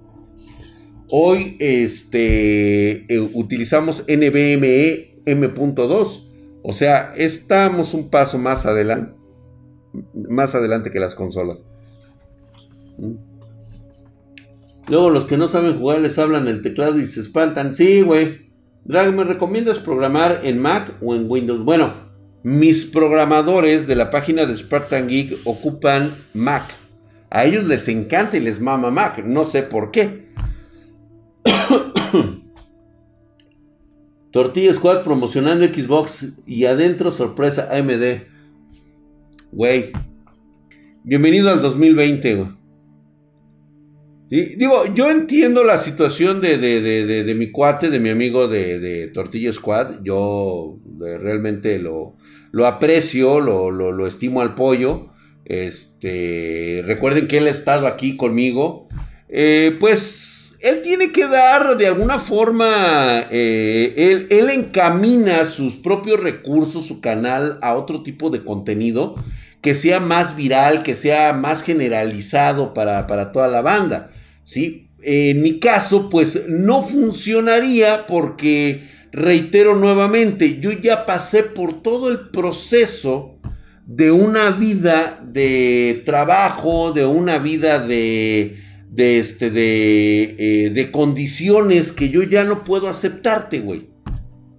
Speaker 1: Hoy este, eh, utilizamos NVMe M.2. O sea, estamos un paso más adelante, más adelante que las consolas. Mm. Luego los que no saben jugar les hablan el teclado y se espantan. Sí, güey. Drag, ¿me recomiendas programar en Mac o en Windows? Bueno, mis programadores de la página de Spartan Geek ocupan Mac. A ellos les encanta y les mama Mac. No sé por qué. Tortilla Squad promocionando Xbox y adentro sorpresa AMD. Güey. Bienvenido al 2020, güey. Digo, yo entiendo la situación de, mi cuate, de mi amigo de, Tortilla Squad. Yo eh, realmente lo, lo aprecio, lo, lo, estimo al pollo. Este, recuerden que él ha estado aquí conmigo. Eh, pues él tiene que dar de alguna forma, eh, él, él, encamina sus propios recursos, su canal a otro tipo de contenido que sea más viral, que sea más generalizado para, para toda la banda. ¿Sí? En mi caso, pues no funcionaría porque, reitero nuevamente, yo ya pasé por todo el proceso de una vida de trabajo, de una vida de, de, este, de, eh, de condiciones que yo ya no puedo aceptarte, güey.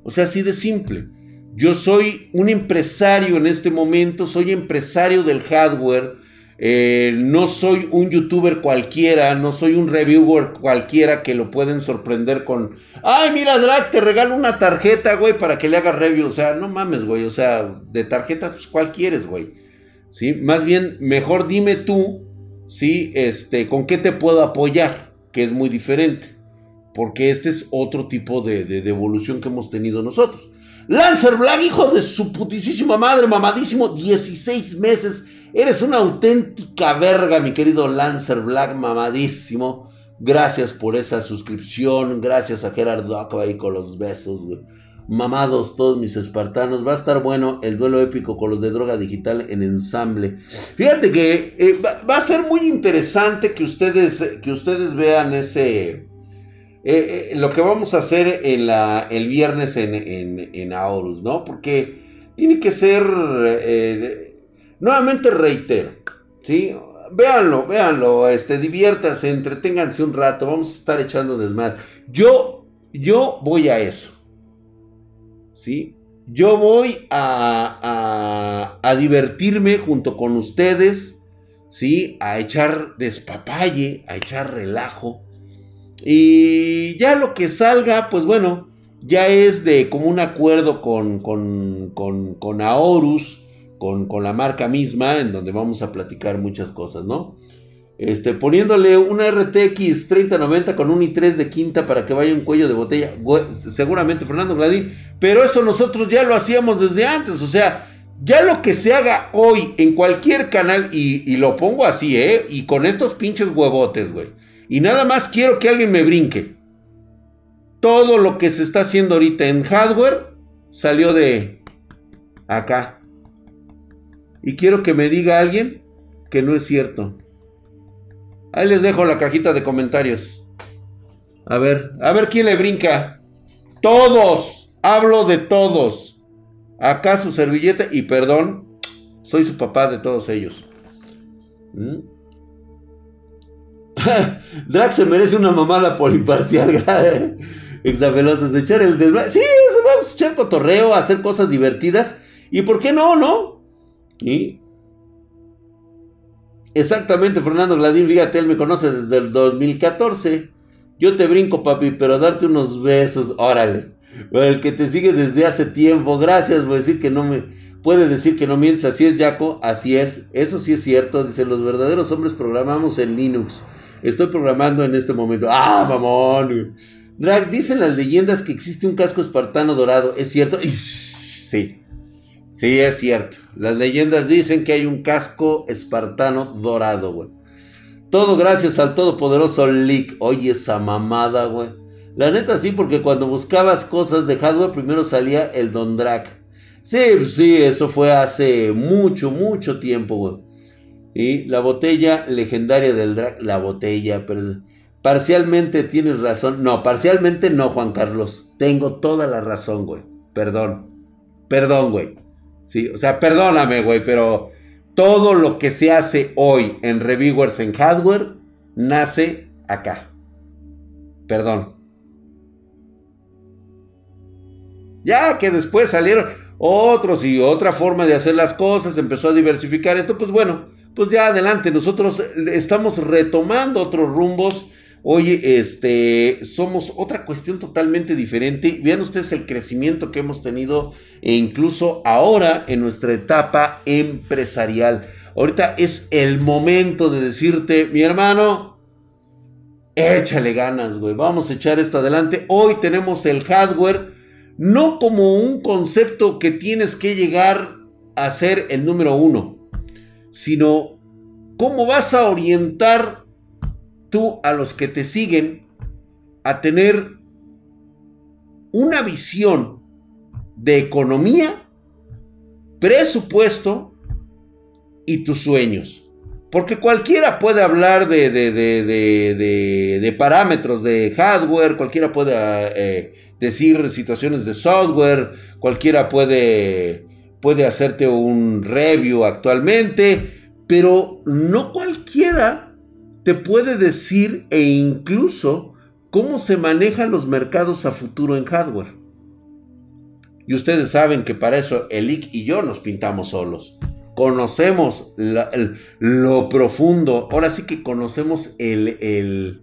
Speaker 1: O sea, así de simple. Yo soy un empresario en este momento, soy empresario del hardware, eh, no soy un youtuber cualquiera, no soy un reviewer cualquiera que lo pueden sorprender con, ay, mira, Drag, te regalo una tarjeta, güey, para que le haga review. O sea, no mames, güey, o sea, de tarjeta, pues, ¿cuál quieres, güey? ¿Sí? Más bien, mejor dime tú, ¿sí? Este, ¿con qué te puedo apoyar? Que es muy diferente. Porque este es otro tipo de, de evolución que hemos tenido nosotros. Lancer Black, hijo de su putísima madre, mamadísimo, 16 meses Eres una auténtica verga, mi querido Lancer Black, mamadísimo. Gracias por esa suscripción. Gracias a Gerardo ahí con los besos, Mamados todos mis espartanos. Va a estar bueno el duelo épico con los de droga digital en ensamble. Fíjate que eh, va, a ser muy interesante que ustedes, que ustedes vean ese... Eh, eh, lo que vamos a hacer en el viernes en, en, en Aorus, ¿no? Porque tiene que ser Nuevamente reitero, ¿sí? Véanlo, véanlo, este, diviértanse, entreténganse un rato, vamos a estar echando desmadre. Yo, yo voy a eso, ¿sí? Yo voy a, a, a divertirme junto con ustedes, ¿sí? A echar despapalle, a echar relajo. Y ya lo que salga, pues bueno, ya es de como un acuerdo con, con, con, con Aorus con, la marca misma, en donde vamos a platicar muchas cosas, ¿no? Este, poniéndole una RTX 3090 con un i3 de quinta para que vaya un cuello de botella, seguramente Fernando Gladín, pero eso nosotros ya lo hacíamos desde antes, o sea, ya lo que se haga hoy en cualquier canal, y, y lo pongo así, ¿eh? Y con estos pinches huevotes, güey. Y nada más quiero que alguien me brinque. Todo lo que se está haciendo ahorita en hardware salió de acá. Y quiero que me diga alguien que no es cierto. Ahí les dejo la cajita de comentarios. A ver, a ver quién le brinca. Todos. Hablo de todos. Acá su servilleta y perdón, soy su papá de todos ellos. ¿Mm? Drax se merece una mamada por imparcial. Exapelotes, echar el desmadre. Sí, vamos a echar cotorreo, a hacer cosas divertidas. ¿Y por qué no, no? ¿Y? Exactamente, Fernando Gladín, fíjate, él me conoce desde el 2014. Yo te brinco, papi, pero darte unos besos, órale. El que te sigue desde hace tiempo, gracias, a decir que no me... Puede decir que no mientes, así es, Jaco, así es. Eso sí es cierto, dice, los verdaderos hombres programamos en Linux. Estoy programando en este momento. ¡Ah, mamón! Drag, dicen las leyendas que existe un casco espartano dorado. ¿Es cierto? Sí. Sí, es cierto. Las leyendas dicen que hay un casco espartano dorado, güey. Todo gracias al todopoderoso Leak. Oye, esa mamada, güey. La neta sí, porque cuando buscabas cosas de hardware, primero salía el Don Drac. Sí, sí, eso fue hace mucho, mucho tiempo, güey. Y la botella legendaria del Drac, la botella, pero parcialmente tienes razón. No, parcialmente no, Juan Carlos. Tengo toda la razón, güey. Perdón. Perdón, güey. Sí, o sea, perdóname, güey, pero todo lo que se hace hoy en reviewers en hardware nace acá. Perdón. Ya que después salieron otros y otra forma de hacer las cosas, empezó a diversificar esto, pues bueno, pues ya adelante, nosotros estamos retomando otros rumbos. Oye, este, somos otra cuestión totalmente diferente. Vean ustedes el crecimiento que hemos tenido e incluso ahora en nuestra etapa empresarial. Ahorita es el momento de decirte, mi hermano, échale ganas, güey. Vamos a echar esto adelante. Hoy tenemos el hardware, no como un concepto que tienes que llegar a ser el número uno, sino cómo vas a orientar tú a los que te siguen a tener una visión de economía, presupuesto y tus sueños. Porque cualquiera puede hablar de, de, parámetros de hardware, cualquiera puede eh, decir situaciones de software, cualquiera puede, puede hacerte un review actualmente, pero no cualquiera te puede decir e incluso cómo se manejan los mercados a futuro en hardware. Y ustedes saben que para eso Elic y yo nos pintamos solos conocemos lo profundo, ahora sí que conocemos el, el,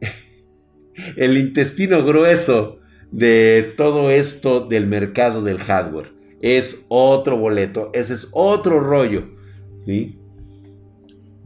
Speaker 1: el intestino grueso de todo esto del mercado del hardware. Es otro boleto, ese es otro rollo, ¿sí?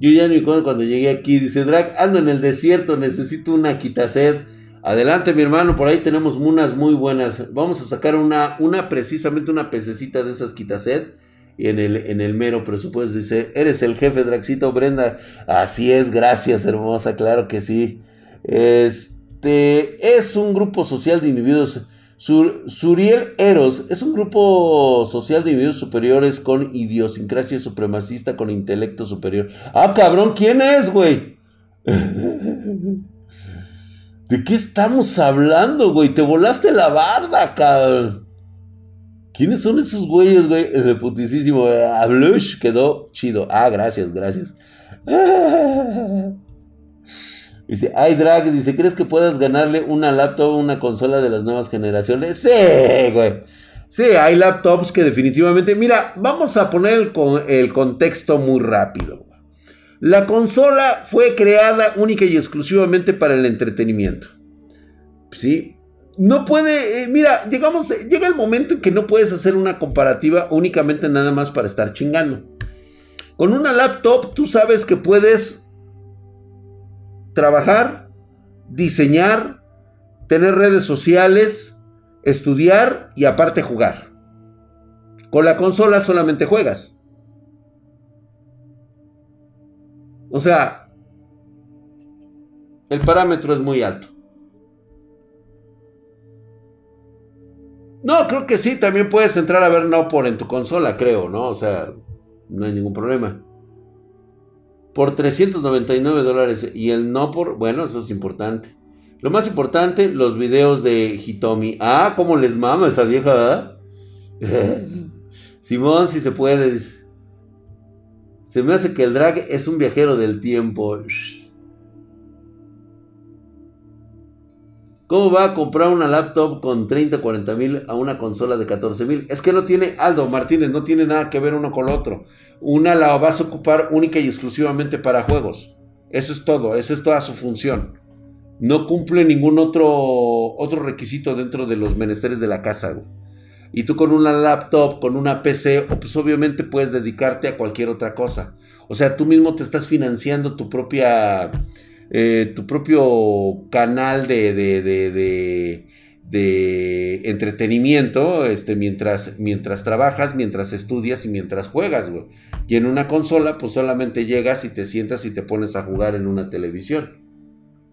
Speaker 1: Yo ya acuerdo cuando llegué aquí, dice Drag, ando en el desierto, necesito una quitased. Adelante, mi hermano, por ahí tenemos unas muy buenas. Vamos a sacar una, una precisamente una pececita de esas quitased y en el, en el mero presupuesto dice, ¿eres el jefe Draxito Brenda? Así es, gracias hermosa, claro que sí. Este es un grupo social de individuos. Suriel Eros es un grupo social de individuos superiores con idiosincrasia supremacista con intelecto superior. Ah, cabrón, ¿quién es, güey? ¿De qué estamos hablando, güey? Te volaste la barda, cabrón. ¿Quiénes son esos güeyes, güey? El putisísimo. Ablush quedó chido. Ah, gracias, gracias. Dice, ay drag, dice, ¿crees que puedas ganarle una laptop o una consola de las nuevas generaciones? Sí, güey. Sí, hay laptops que definitivamente... Mira, vamos a poner el, el contexto muy rápido. La consola fue creada única y exclusivamente para el entretenimiento. ¿Sí? no puede, eh, mira, llegamos, llega el momento en que no puedes hacer una comparativa únicamente nada más para estar chingando. Con una laptop tú sabes que puedes trabajar, diseñar, tener redes sociales, estudiar y aparte jugar. Con la consola solamente juegas. O sea, el parámetro es muy alto. No, creo que sí, también puedes entrar a ver No por en tu consola, creo, ¿no? O sea, no hay ningún problema. Por 399 dólares. Y el No por, bueno, eso es importante. Lo más importante, los videos de Hitomi. Ah, cómo les mama esa vieja, Simón, si se puede. Se me hace que el drag es un viajero del tiempo. ¿Cómo va a comprar una laptop con 30, 40 mil a una consola de 14 mil? Es que no tiene, Aldo Martínez, no tiene nada que ver uno con lo otro. Una la vas a ocupar única y exclusivamente para juegos. Eso es todo, esa es toda su función. No cumple ningún otro, otro requisito dentro de los menesteres de la casa. Y tú con una laptop, con una PC, pues obviamente puedes dedicarte a cualquier otra cosa. O sea, tú mismo te estás financiando tu propia eh, tu propio canal de, de, de, entretenimiento este, mientras, mientras trabajas, mientras estudias y mientras juegas, güey. Y en una consola, pues solamente llegas y te sientas y te pones a jugar en una televisión.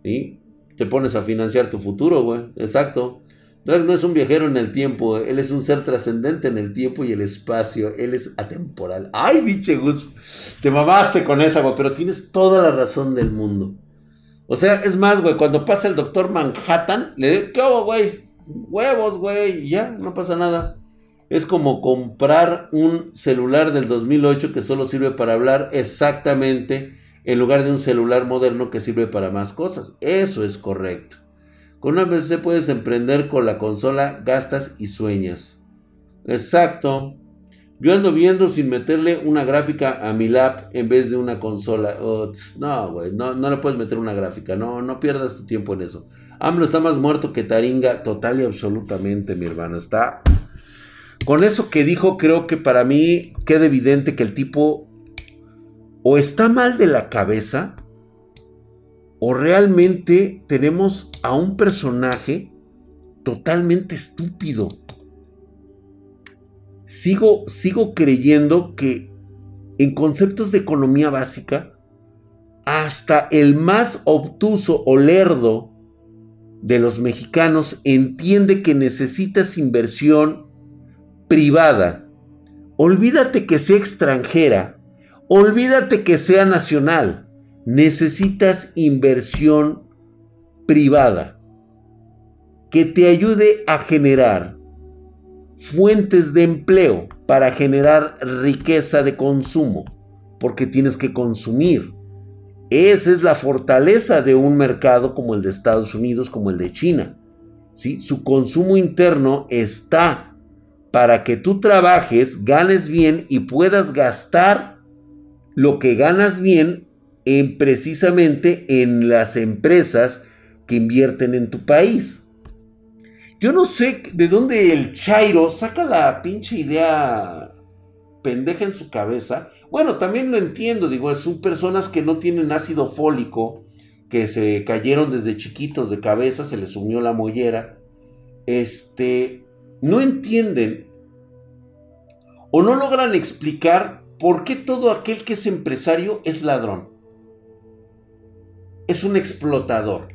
Speaker 1: y Te pones a financiar tu futuro, güey. Exacto. Drag no es un viajero en el tiempo, él es un ser trascendente en el tiempo y el espacio, él es atemporal. Ay, biche Gus, te mamaste con esa, güey, pero tienes toda la razón del mundo. O sea, es más, güey, cuando pasa el doctor Manhattan, le digo, ¿qué hago, güey? Huevos, güey, y ya, no pasa nada. Es como comprar un celular del 2008 que solo sirve para hablar exactamente en lugar de un celular moderno que sirve para más cosas. Eso es correcto. Con una PC puedes emprender con la consola, gastas y sueñas. Exacto. Yo ando viendo sin meterle una gráfica a mi lap en vez de una consola. No, güey, no, no le puedes meter una gráfica. No, no pierdas tu tiempo en eso. AMLO está más muerto que Taringa, total y absolutamente, mi hermano. Está. Con eso que dijo, creo que para mí queda evidente que el tipo o está mal de la cabeza o realmente tenemos a un personaje totalmente estúpido sigo, sigo creyendo que en conceptos de economía básica, hasta el más obtuso o lerdo de los mexicanos entiende que necesitas inversión privada. Olvídate que sea extranjera, olvídate que sea nacional. Necesitas inversión privada que te ayude a generar fuentes de empleo para generar riqueza de consumo, porque tienes que consumir. Esa es la fortaleza de un mercado como el de Estados Unidos, como el de China. ¿sí? Su consumo interno está para que tú trabajes, ganes bien y puedas gastar lo que ganas bien en precisamente en las empresas que invierten en tu país. Yo no sé de dónde el Chairo saca la pinche idea pendeja en su cabeza. Bueno, también lo entiendo, digo, son personas que no tienen ácido fólico, que se cayeron desde chiquitos de cabeza, se les unió la mollera. Este, no entienden o no logran explicar por qué todo aquel que es empresario es ladrón. Es un explotador.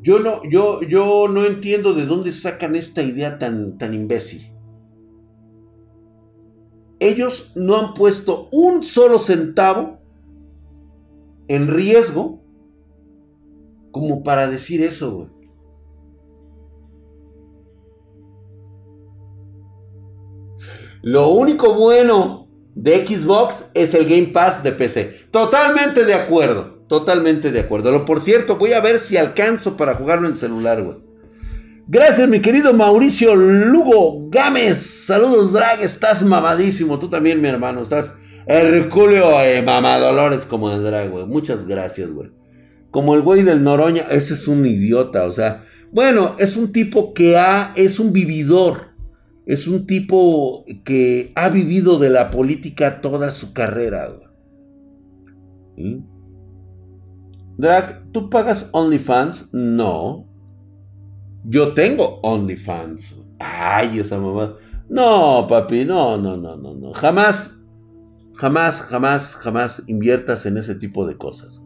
Speaker 1: Yo no, yo, yo no entiendo de dónde sacan esta idea tan, tan imbécil. Ellos no han puesto un solo centavo en riesgo como para decir eso. Lo único bueno de Xbox es el Game Pass de PC. Totalmente de acuerdo. Totalmente de acuerdo. Lo por cierto, voy a ver si alcanzo para jugarlo en celular, güey. Gracias, mi querido Mauricio Lugo Gámez. Saludos, Drag. Estás mamadísimo. Tú también, mi hermano. Estás Herculeo eh, mamadolores como el Drag, güey. Muchas gracias, güey. Como el güey del Noroña. Ese es un idiota, o sea. Bueno, es un tipo que ha. Es un vividor. Es un tipo que ha vivido de la política toda su carrera, güey. Drag, ¿tú pagas OnlyFans? No. Yo tengo OnlyFans. Ay, esa mamá. No, papi, no, no, no, no, no. Jamás, jamás, jamás, jamás inviertas en ese tipo de cosas.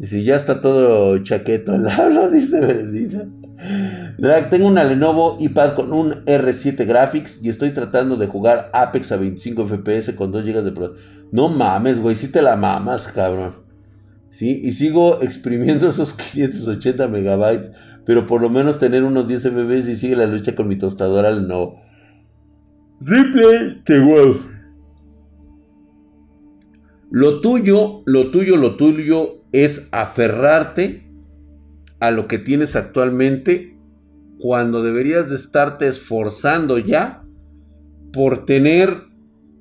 Speaker 1: Si ya está todo chaqueto al habla, dice Bendita. Drag, tengo una Lenovo iPad con un R7 Graphics y estoy tratando de jugar Apex a 25 FPS con 2 GB de pro. No mames, güey, si te la mamas, cabrón. ¿Sí? Y sigo exprimiendo esos 580 megabytes, pero por lo menos tener unos 10 MB y sigue la lucha con mi tostadora al no. Replay the Wolf. Lo tuyo, lo tuyo, lo tuyo es aferrarte a lo que tienes actualmente cuando deberías de estarte esforzando ya por tener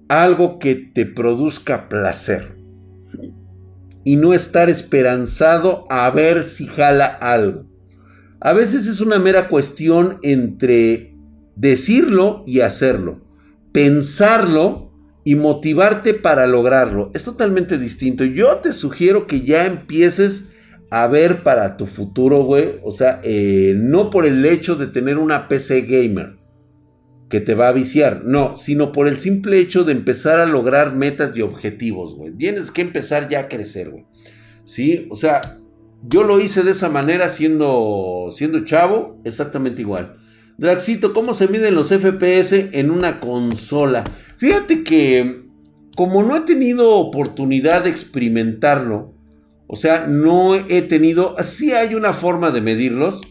Speaker 1: algo que te produzca placer y no estar esperanzado a ver si jala algo. A veces es una mera cuestión entre decirlo y hacerlo, pensarlo y motivarte para lograrlo. Es totalmente distinto. Yo te sugiero que ya empieces a ver para tu futuro, güey. O sea, eh, no por el hecho de tener una PC gamer que te va a viciar, no, sino por el simple hecho de empezar a lograr metas y objetivos, güey. Tienes que empezar ya a crecer, güey. ¿Sí? O sea, yo lo hice de esa manera siendo, siendo chavo, exactamente igual. Draxito, ¿cómo se miden los FPS en una consola? Fíjate que como no he tenido oportunidad de experimentarlo, O sea, no he tenido, sí hay una forma de medirlos,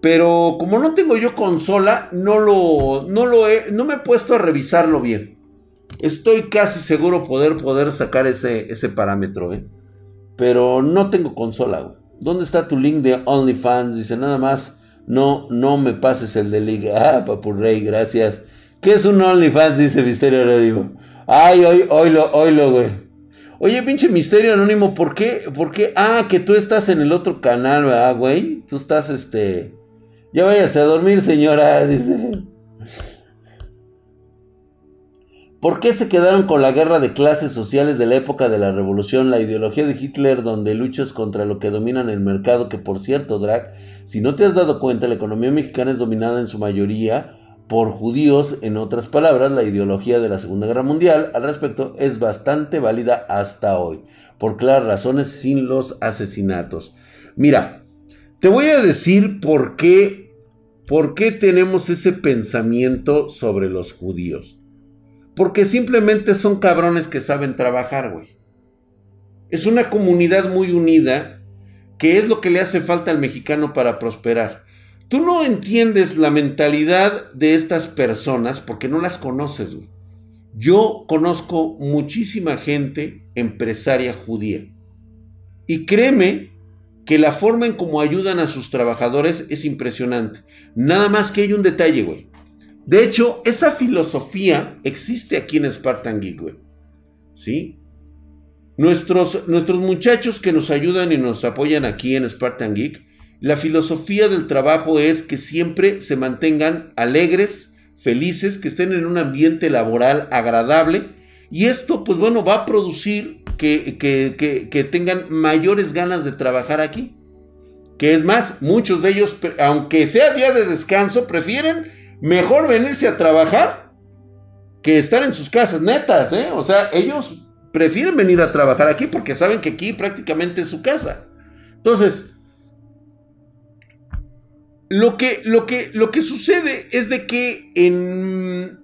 Speaker 1: pero como no tengo yo consola, no lo, no lo he, no me he puesto a revisarlo bien. Estoy casi seguro poder, poder sacar ese, ese parámetro, ¿eh? Pero no tengo consola, ¿Dónde está tu link de OnlyFans? Dice, nada más, no, no me pases el de Liga. Ah, papurrey, gracias. ¿Qué es un OnlyFans? Dice Misterio Anónimo. Ay, hoy, hoy lo, hoy lo, güey. Oye, pinche Misterio Anónimo, ¿por qué? ¿Por qué? Ah, que tú estás en el otro canal, ¿verdad, güey? Tú estás, este... Ya váyase a dormir, señora, dice. ¿Por qué se quedaron con la guerra de clases sociales de la época de la revolución, la ideología de Hitler donde luchas contra lo que dominan el mercado, que por cierto, Drag, si no te has dado cuenta, la economía mexicana es dominada en su mayoría por judíos, en otras palabras, la ideología de la Segunda Guerra Mundial al respecto es bastante válida hasta hoy, por claras razones sin los asesinatos. Mira, te voy a decir por qué, por qué tenemos ese pensamiento sobre los judíos. Porque simplemente son cabrones que saben trabajar, güey. Es una comunidad muy unida, que es lo que le hace falta al mexicano para prosperar. Tú no entiendes la mentalidad de estas personas porque no las conoces, güey. Yo conozco muchísima gente empresaria judía. Y créeme que la forma en cómo ayudan a sus trabajadores es impresionante. Nada más que hay un detalle, güey. De hecho, esa filosofía existe aquí en Spartan Geek, güey. ¿Sí? Nuestros, nuestros muchachos que nos ayudan y nos apoyan aquí en Spartan Geek, la filosofía del trabajo es que siempre se mantengan alegres, felices, que estén en un ambiente laboral agradable. Y esto, pues bueno, va a producir que, que, que tengan mayores ganas de trabajar aquí. Que es más, muchos de ellos, aunque sea día de descanso, prefieren mejor venirse a trabajar que estar en sus casas, netas, ¿eh? O sea, ellos prefieren venir a trabajar aquí porque saben que aquí prácticamente es su casa. Entonces, lo que, lo que, lo que sucede es de que en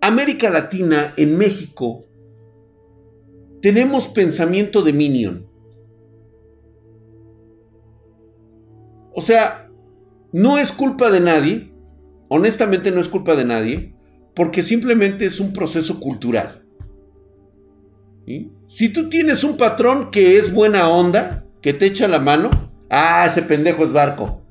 Speaker 1: América Latina, en México, tenemos pensamiento de minion. O sea, no es culpa de nadie honestamente no es culpa de nadie, porque simplemente es un proceso cultural. Si tú tienes un patrón que es buena onda, que te echa la mano, ah, ese pendejo es barco.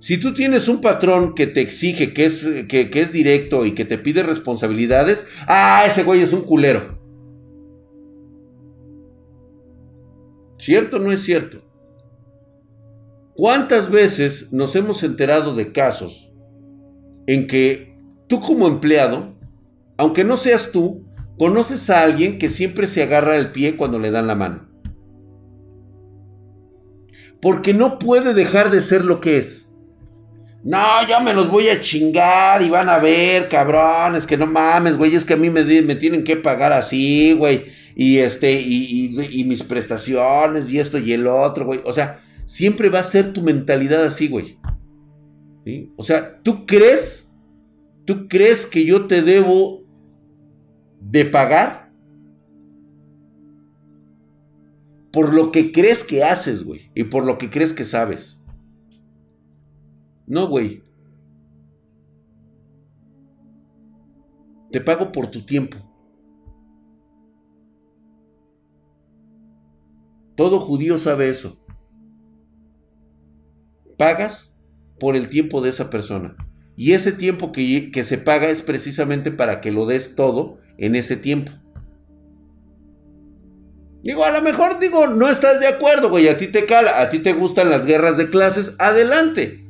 Speaker 1: Si tú tienes un patrón que te exige, que es, que, es directo y que te pide responsabilidades, ah, ese güey es un culero. ¿Cierto o no es cierto? ¿Cuántas veces nos hemos enterado de casos en que tú como empleado, aunque no seas tú, conoces a alguien que siempre se agarra el pie cuando le dan la mano? Porque no puede dejar de ser lo que es. No, yo me los voy a chingar y van a ver, cabrones, que no mames, güey, es que a mí me, me tienen que pagar así, güey, y este, y, y mis prestaciones, y esto y el otro, güey. O sea, siempre va a ser tu mentalidad así, güey. O sea, ¿tú crees? ¿Tú crees que yo te debo de pagar? Por lo que crees que haces, güey. Y por lo que crees que sabes. No, güey. Te pago por tu tiempo. Todo judío sabe eso pagas por el tiempo de esa persona. Y ese tiempo que, que, se paga es precisamente para que lo des todo en ese tiempo. Digo, a lo mejor digo, no estás de acuerdo, güey, a ti te cala, a ti te gustan las guerras de clases, adelante.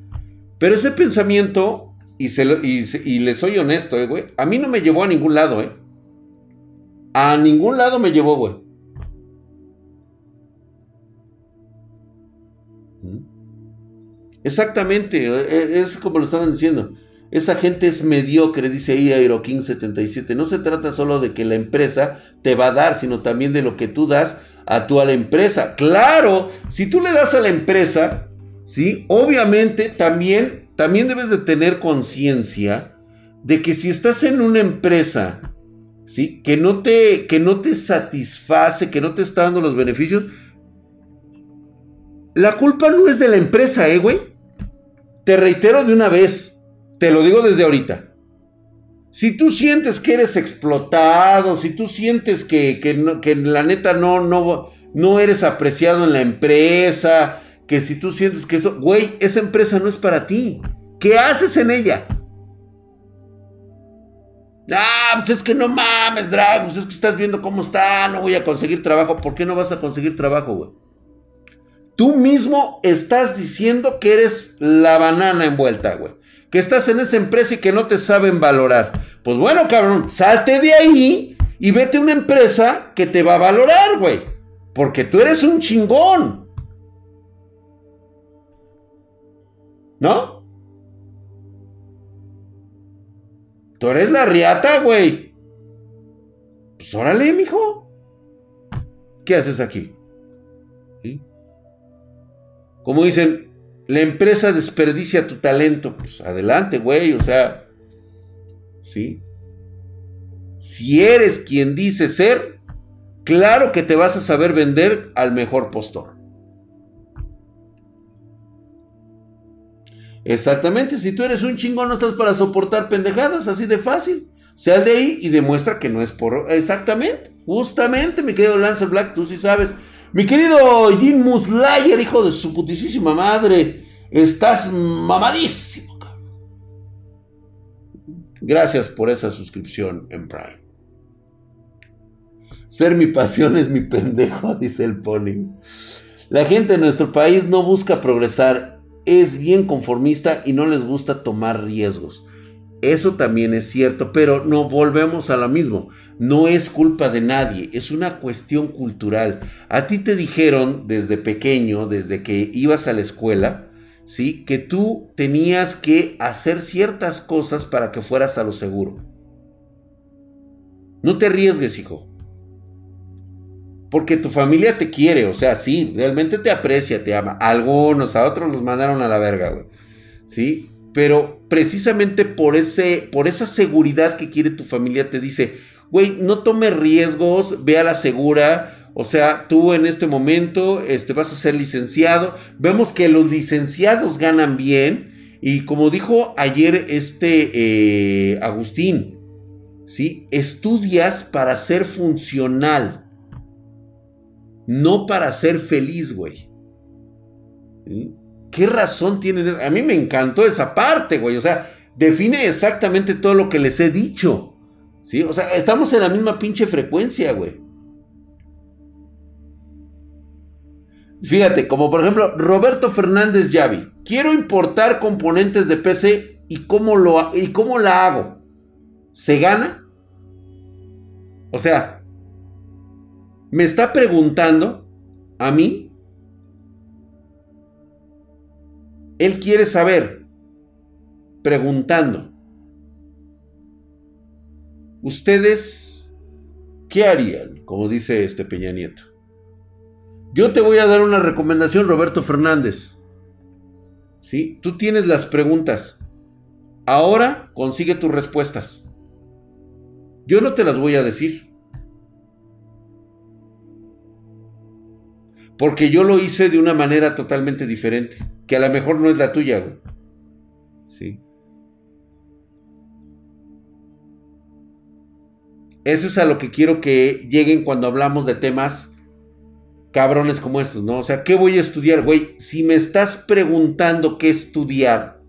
Speaker 1: Pero ese pensamiento, y, se y, y le soy honesto, eh, güey, a mí no me llevó a ningún lado, eh. A ningún lado me llevó, güey. Exactamente, e, e, es como lo estaban diciendo. Esa gente es mediocre, dice ahí Aeroking 77. No se trata solo de que la empresa te va a dar, sino también de lo que tú das a tu a la empresa. Claro, si tú le das a la empresa, ¿sí? Obviamente también, también debes de tener conciencia de que si estás en una empresa ¿sí? Que no te, que no te satisface, que no te está dando los beneficios, la culpa no es de la empresa, ¿eh, güey? Te reitero de una vez, te lo digo desde ahorita. Si tú sientes que eres explotado, si tú sientes que, que, la neta no, no, no eres apreciado en la empresa, que si tú sientes que esto, güey, esa empresa no es para ti. ¿Qué haces en ella? Ah, pues es que no mames, Drag, pues es que estás viendo cómo está, no voy a conseguir trabajo. ¿Por qué no vas a conseguir trabajo, güey? Tú mismo estás diciendo que eres la banana envuelta, güey. Que estás en esa empresa y que no te saben valorar. Pues bueno, cabrón, salte de ahí y vete a una empresa que te va a valorar, güey. Porque tú eres un chingón. ¿No? Tú eres la riata, güey. Pues órale, mijo. ¿Qué haces aquí? Como dicen, la empresa desperdicia tu talento. Pues adelante, güey. O sea, ¿sí? Si eres quien dice ser, claro que te vas a saber vender al mejor postor. Exactamente, si tú eres un chingón no estás para soportar pendejadas, así de fácil. Sal de ahí y demuestra que no es por... Exactamente, justamente, mi querido Lancer Black, tú sí sabes. Mi querido Jim Muslayer, hijo de su putísima madre, estás mamadísimo. Gracias por esa suscripción en Prime. Ser mi pasión es mi pendejo, dice el pony. La gente de nuestro país no busca progresar, es bien conformista y no les gusta tomar riesgos. Eso también es cierto, pero no volvemos a lo mismo. No es culpa de nadie, es una cuestión cultural. A ti te dijeron desde pequeño, desde que ibas a la escuela, ¿sí? Que tú tenías que hacer ciertas cosas para que fueras a lo seguro. No te arriesgues, hijo. Porque tu familia te quiere, o sea, sí, realmente te aprecia, te ama. Algunos, a otros los mandaron a la verga, güey. ¿Sí? Pero precisamente por, ese, por esa seguridad que quiere tu familia te dice, güey, no tome riesgos, ve a la segura. O sea, tú en este momento este, vas a ser licenciado. Vemos que los licenciados ganan bien. Y como dijo ayer este eh, Agustín, ¿sí? Estudias para ser funcional no para ser feliz, güey. ¿Qué razón tienen? A mí me encantó esa parte, güey. O sea, define exactamente todo lo que les he dicho. ¿Sí? O sea, estamos en la misma pinche frecuencia, güey. Fíjate, como por ejemplo Roberto Fernández Yavi. Quiero importar componentes de PC y cómo, lo, y cómo la hago. ¿Se gana? O sea, me está preguntando a mí. Él quiere saber, preguntando, ¿ustedes qué harían? Como dice este Peña Nieto. Yo te voy a dar una recomendación, Roberto Fernández. ¿Sí? Tú tienes las preguntas. Ahora consigue tus respuestas. Yo no te las voy a decir. Porque yo lo hice de una manera totalmente diferente. Que a lo mejor no es la tuya, güey. Sí. Eso es a lo que quiero que lleguen cuando hablamos de temas cabrones como estos, ¿no? O sea, ¿qué voy a estudiar, güey? Si me estás preguntando qué estudiar,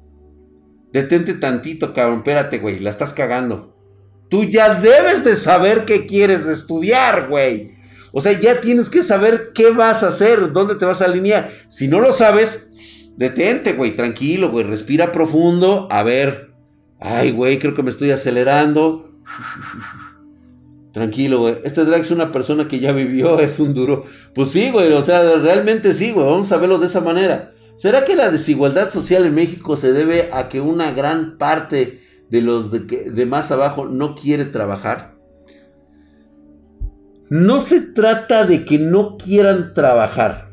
Speaker 1: detente tantito, cabrón. Espérate, güey, la estás cagando. Tú ya debes de saber qué quieres estudiar, güey. O sea, ya tienes que saber qué vas a hacer, dónde te vas a alinear. Si no lo sabes, detente, güey, tranquilo, güey, respira profundo. A ver, ay, güey, creo que me estoy acelerando. Tranquilo, güey. Este drag es una persona que ya vivió, es un duro. Pues sí, güey, o sea, realmente sí, güey, vamos a verlo de esa manera. ¿Será que la desigualdad social en México se debe a que una gran parte de los de, de más abajo no quiere trabajar? No se trata de que no quieran trabajar.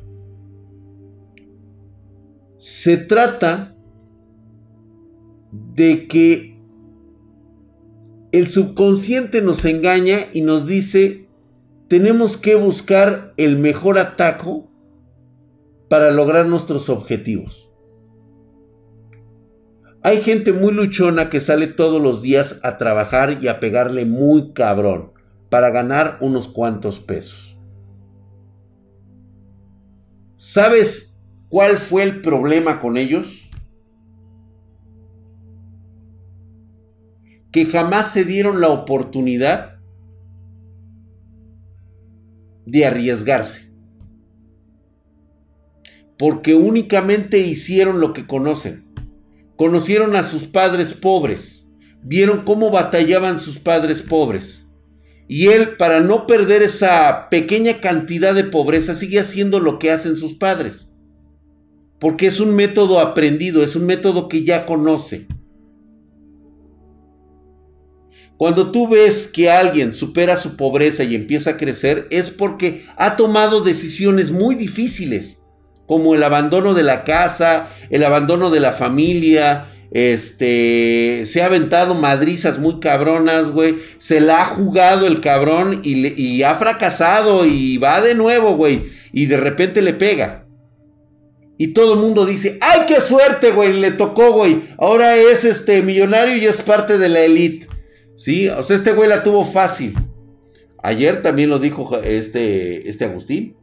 Speaker 1: Se trata de que el subconsciente nos engaña y nos dice, tenemos que buscar el mejor ataco para lograr nuestros objetivos. Hay gente muy luchona que sale todos los días a trabajar y a pegarle muy cabrón para ganar unos cuantos pesos. ¿Sabes cuál fue el problema con ellos? Que jamás se dieron la oportunidad de arriesgarse. Porque únicamente hicieron lo que conocen. Conocieron a sus padres pobres. Vieron cómo batallaban sus padres pobres y él, para no perder esa pequeña cantidad de pobreza, sigue haciendo lo que hacen sus padres. Porque es un método aprendido, es un método que ya conoce. Cuando tú ves que alguien supera su pobreza y empieza a crecer, es porque ha tomado decisiones muy difíciles, como el abandono de la casa, el abandono de la familia, este, se ha aventado madrizas muy cabronas, güey. Se la ha jugado el cabrón y, ha fracasado y va de nuevo, güey. Y de repente le pega. Y todo el mundo dice, ¡ay, qué suerte, güey! Le tocó, güey. Ahora es este millonario y es parte de la elite. Sí, o sea, este güey la tuvo fácil. Ayer también lo dijo este, este Agustín.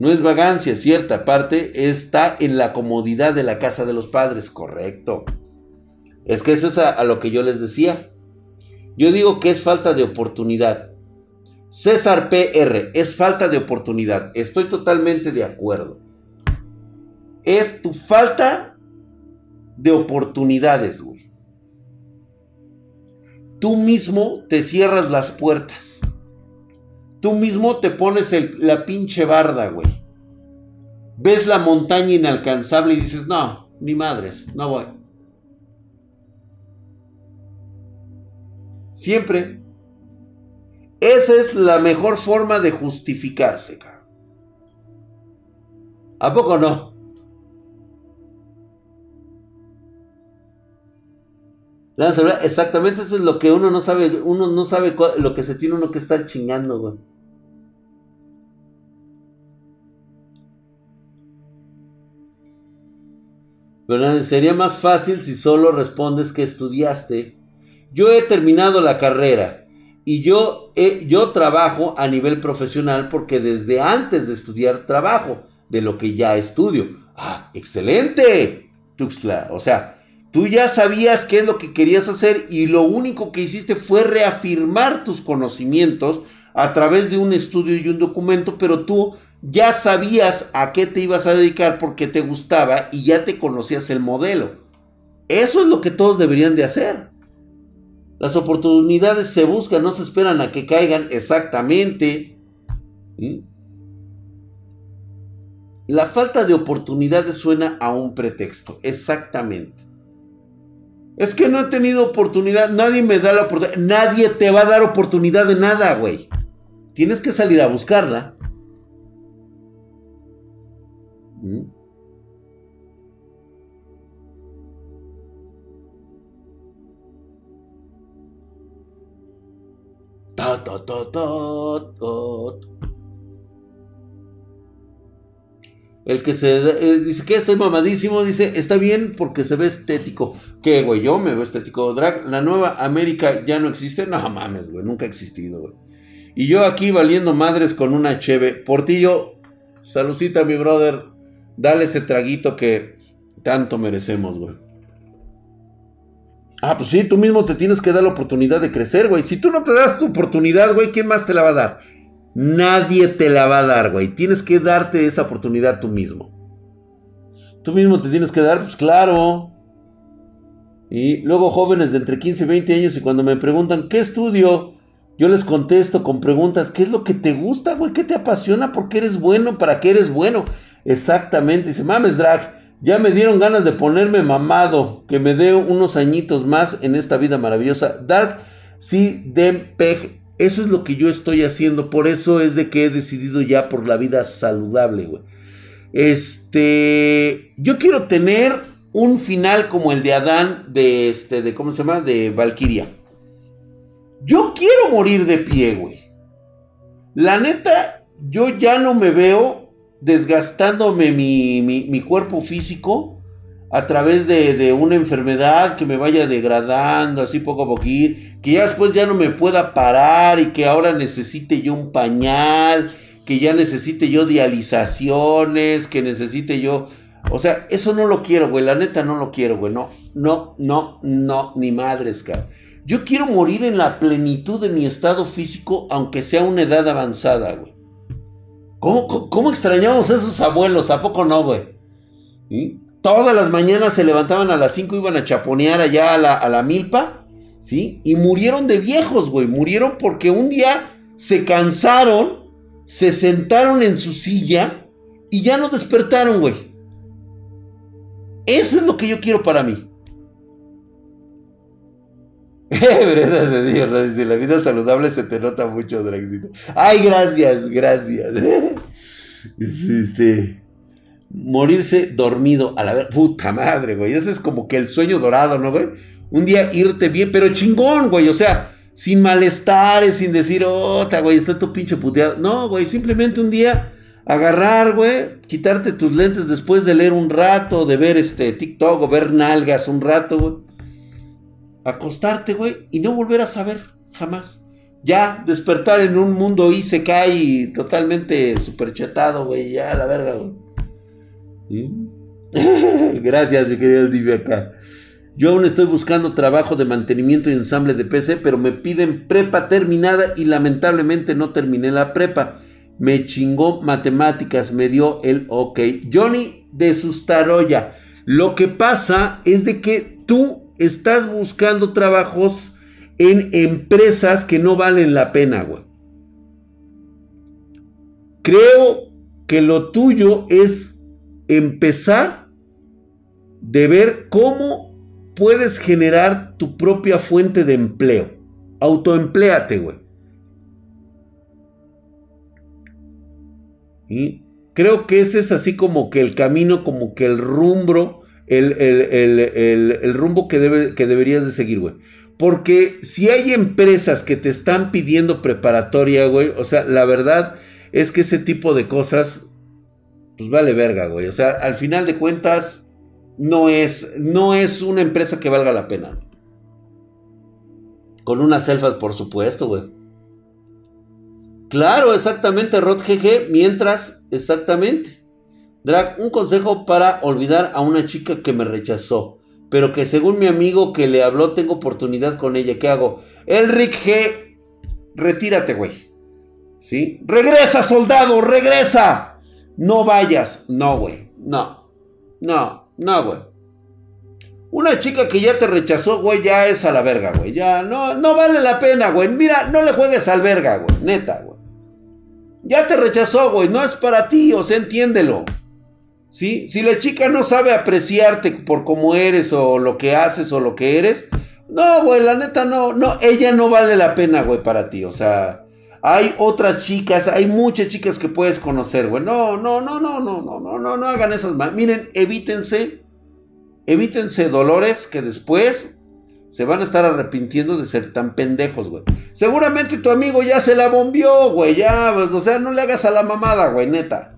Speaker 1: No es vagancia, cierta parte está en la comodidad de la casa de los padres, correcto. Es que eso es a, lo que yo les decía. Yo digo que es falta de oportunidad. César PR, es falta de oportunidad. Estoy totalmente de acuerdo. Es tu falta de oportunidades, güey. Tú mismo te cierras las puertas. Tú mismo te pones la pinche barda, güey. Ves la montaña inalcanzable y dices, no, ni madres, no voy. Siempre. Esa es la mejor forma de justificarse. ¿A poco no? Exactamente eso es lo que uno no sabe, uno no sabe lo que se tiene uno que estar chingando, güey. Sería más fácil si solo respondes que estudiaste. Yo he terminado la carrera y yo, yo trabajo a nivel profesional porque desde antes de estudiar trabajo de lo que ya estudio. Ah, excelente, Tuxtla. O sea, tú ya sabías qué es lo que querías hacer y lo único que hiciste fue reafirmar tus conocimientos a través de un estudio y un documento, pero tú ya sabías a qué te ibas a dedicar porque te gustaba y ya te conocías el modelo. Eso es lo que todos deberían de hacer. Las oportunidades se buscan, no se esperan a que caigan exactamente. La falta de oportunidades suena a un pretexto, exactamente. Es que no he tenido oportunidad, nadie me da la oportunidad, nadie te va a dar oportunidad de nada, güey. Tienes que salir a buscarla. El que se eh, dice que estoy mamadísimo, dice, está bien porque se ve estético. ¿Qué, güey? Yo me veo estético. Drag, la nueva América ya no existe. No mames, güey, nunca ha existido, güey. Y yo aquí valiendo madres con una cheve. Portillo, salucita, mi brother. Dale ese traguito que tanto merecemos, güey. Ah, pues sí, tú mismo te tienes que dar la oportunidad de crecer, güey. Si tú no te das tu oportunidad, güey, ¿quién más te la va a dar? Nadie te la va a dar, güey. Tienes que darte esa oportunidad tú mismo. Tú mismo te tienes que dar, pues claro. Y luego jóvenes de entre 15 y 20 años y cuando me preguntan, ¿qué estudio? Yo les contesto con preguntas, ¿qué es lo que te gusta, güey? ¿Qué te apasiona? ¿Por qué eres bueno? ¿Para qué eres bueno? Exactamente. Dice, mames, drag. Ya me dieron ganas de ponerme mamado, que me dé unos añitos más en esta vida maravillosa. Dark sí, Dempeg, eso es lo que yo estoy haciendo, por eso es de que he decidido ya por la vida saludable, güey. Este, yo quiero tener un final como el de Adán de este, de cómo se llama, de Valkyria. Yo quiero morir de pie, güey. La neta, yo ya no me veo desgastándome mi, mi, cuerpo físico a través de, de, una enfermedad que me vaya degradando así poco a poquito, que ya después ya no me pueda parar y que ahora necesite yo un pañal, que ya necesite yo dializaciones, que necesite yo o sea, eso no lo quiero, güey. La neta no lo quiero, güey. No, no, no, no, ni madres, cabrón. Yo quiero morir en la plenitud de mi estado físico, aunque sea una edad avanzada, güey. ¿Cómo, extrañamos a esos abuelos? ¿A poco no, güey? Todas las mañanas se levantaban a las 5, iban a chaponear allá a la, milpa, ¿sí? Y murieron de viejos, güey. Murieron porque un día se cansaron, se sentaron en su silla y ya no despertaron, güey. Eso es lo que yo quiero para mí. Dice, la vida saludable se te nota mucho, Draxito. Ay, gracias, gracias. Este, morirse dormido a la ver. Puta madre, güey. Ese es como que el sueño dorado, ¿no, güey? Un día irte bien, pero chingón, güey. O sea, sin malestares, sin decir, otra, güey, está tu pinche puteado. No, güey, simplemente un día agarrar, güey, quitarte tus lentes después de leer un rato, de ver este TikTok o ver nalgas un rato, güey. Acostarte, güey, y no volver a saber jamás. Ya despertar en un mundo y se totalmente superchetado, güey, ya la verga, güey. Gracias, mi querido Divio acá. Yo aún estoy buscando trabajo de mantenimiento y ensamble de PC, pero me piden prepa terminada y lamentablemente no terminé la prepa me chingó matemáticas, me dio el ok. Johnny de Sustaroya, lo que pasa es de que tú estás buscando trabajos en empresas que no valen la pena, güey. Creo que lo tuyo es empezar de ver cómo puedes generar tu propia fuente de empleo. Autoempléate, güey. Y creo que ese es así como que el camino, como que el rumbo, el, rumbo que, debe, que deberías de seguir, güey. Porque si hay empresas que te están pidiendo preparatoria, güey, o sea, la verdad es que ese tipo de cosas, pues vale verga, güey. O sea, al final de cuentas, no es, no es una empresa que valga la pena. Con unas selfas, por supuesto, güey. Claro, exactamente, Rod GG. Mientras, exactamente. Drag, un consejo para olvidar a una chica que me rechazó. Pero que según mi amigo que le habló, tengo oportunidad con ella. ¿Qué hago? El Rick G. Retírate, güey. ¿Sí? Regresa, soldado, regresa. No vayas. No, güey. No. No, no, güey. Una chica que ya te rechazó, güey, ya es a la verga, güey. Ya no, no vale la pena, güey. Mira, no le juegues al verga, güey. Neta, güey. Ya te rechazó, güey. No es para ti, o sea, entiéndelo. ¿Sí? Si la chica no sabe apreciarte por cómo eres o lo que haces o lo que eres, no, güey, la neta no, no, ella no vale la pena, güey, para ti. O sea, hay otras chicas, hay muchas chicas que puedes conocer, güey. No, no, no, no, no, no, no, no, no hagan esas mal. Miren, evítense, evítense dolores que después se van a estar arrepintiendo de ser tan pendejos, güey. Seguramente tu amigo ya se la bombió, güey. Ya, pues, o sea, no le hagas a la mamada, güey, neta.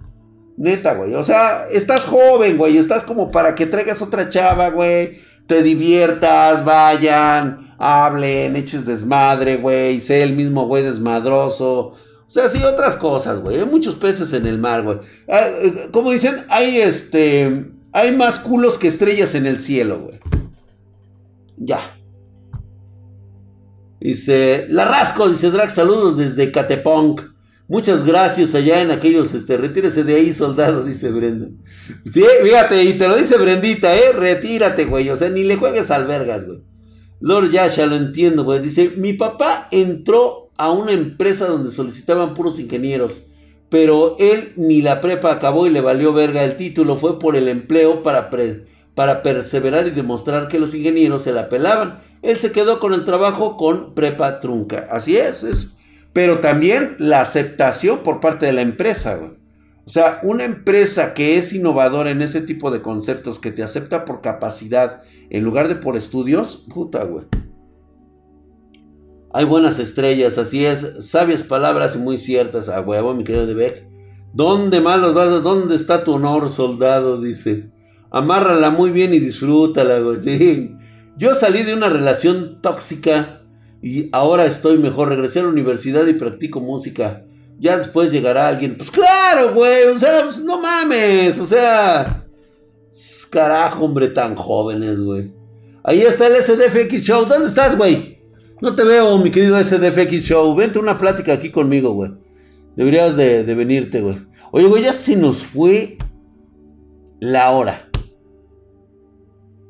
Speaker 1: Neta, güey. O sea, estás joven, güey. Estás como para que traigas otra chava, güey. Te diviertas, vayan, hablen, eches desmadre, güey. Sé el mismo güey desmadroso. O sea, sí, otras cosas, güey. Hay muchos peces en el mar, güey. Ah, eh, como dicen, hay este. Hay más culos que estrellas en el cielo, güey. Ya. Dice, la rasco, dice Drag, saludos desde Catepong. Muchas gracias allá en aquellos, este, retírese de ahí, soldado, dice Brenda. Sí, fíjate, y te lo dice Brendita, eh, retírate, güey, o sea, ni le juegues albergas, güey. Lord Yasha, lo entiendo, güey. Dice, mi papá entró a una empresa donde solicitaban puros ingenieros, pero él ni la prepa acabó y le valió verga el título, fue por el empleo para, para perseverar y demostrar que los ingenieros se la pelaban él se quedó con el trabajo con prepa trunca. Así es, es. Pero también la aceptación por parte de la empresa, güey. O sea, una empresa que es innovadora en ese tipo de conceptos, que te acepta por capacidad en lugar de por estudios, puta, güey. Hay buenas estrellas, así es. Sabias palabras y muy ciertas. A huevo, mi querido de Beck. ¿Dónde malos vas? ¿Dónde está tu honor, soldado? Dice. Amárrala muy bien y disfrútala, güey. Sí. Yo salí de una relación tóxica y ahora estoy mejor. Regresé a la universidad y practico música. Ya después llegará alguien. Pues claro, güey. O sea, pues no mames. O sea. Carajo, hombre, tan jóvenes, güey. Ahí está el SDFX Show. ¿Dónde estás, güey? No te veo, mi querido SDFX Show. Vente una plática aquí conmigo, güey. Deberías de, de venirte, güey. Oye, güey, ya se nos fue la hora.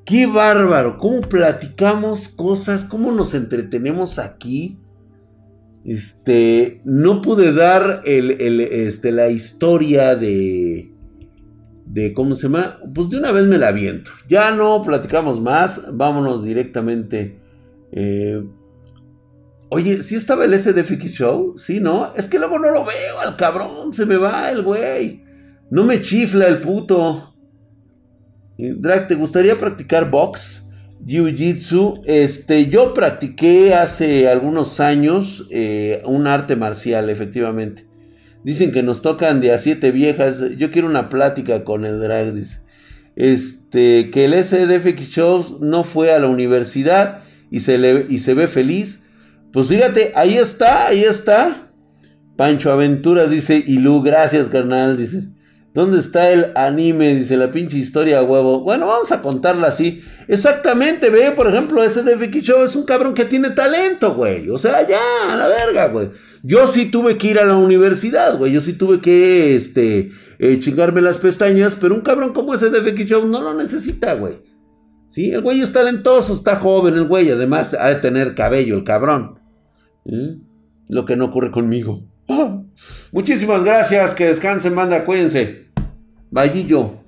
Speaker 1: Qué bárbaro. ¿Cómo platicamos cosas? ¿Cómo nos entretenemos aquí? Este, no pude dar el, el, este, la historia de, de, ¿cómo se llama? Pues de una vez me la aviento. Ya no platicamos más, vámonos directamente. Eh, Oye, ¿sí estaba el SDFX Show? Sí, ¿no? Es que luego no lo veo al cabrón, se me va el güey. No me chifla el puto. Drag, ¿te gustaría practicar box? Jiu-Jitsu. Este, yo practiqué hace algunos años eh, un arte marcial, efectivamente. Dicen que nos tocan de a siete viejas. Yo quiero una plática con el drag, dice. Este, que el SDFX Show no fue a la universidad y se, le, y se ve feliz pues fíjate, ahí está, ahí está. Pancho Aventura dice, y Lu, gracias carnal, dice. ¿Dónde está el anime? Dice la pinche historia huevo. Bueno, vamos a contarla así. Exactamente, ve, por ejemplo, ese de Vicky Show es un cabrón que tiene talento, güey. O sea, ya, a la verga, güey. Yo sí tuve que ir a la universidad, güey. Yo sí tuve que, este, eh, chingarme las pestañas, pero un cabrón como ese de Vicky Show no lo necesita, güey. Sí, el güey es talentoso, está joven, el güey, además ha de tener cabello, el cabrón. ¿Mm? Lo que no ocurre conmigo. Muchísimas gracias. Que descansen, manda, cuídense. Vallillo.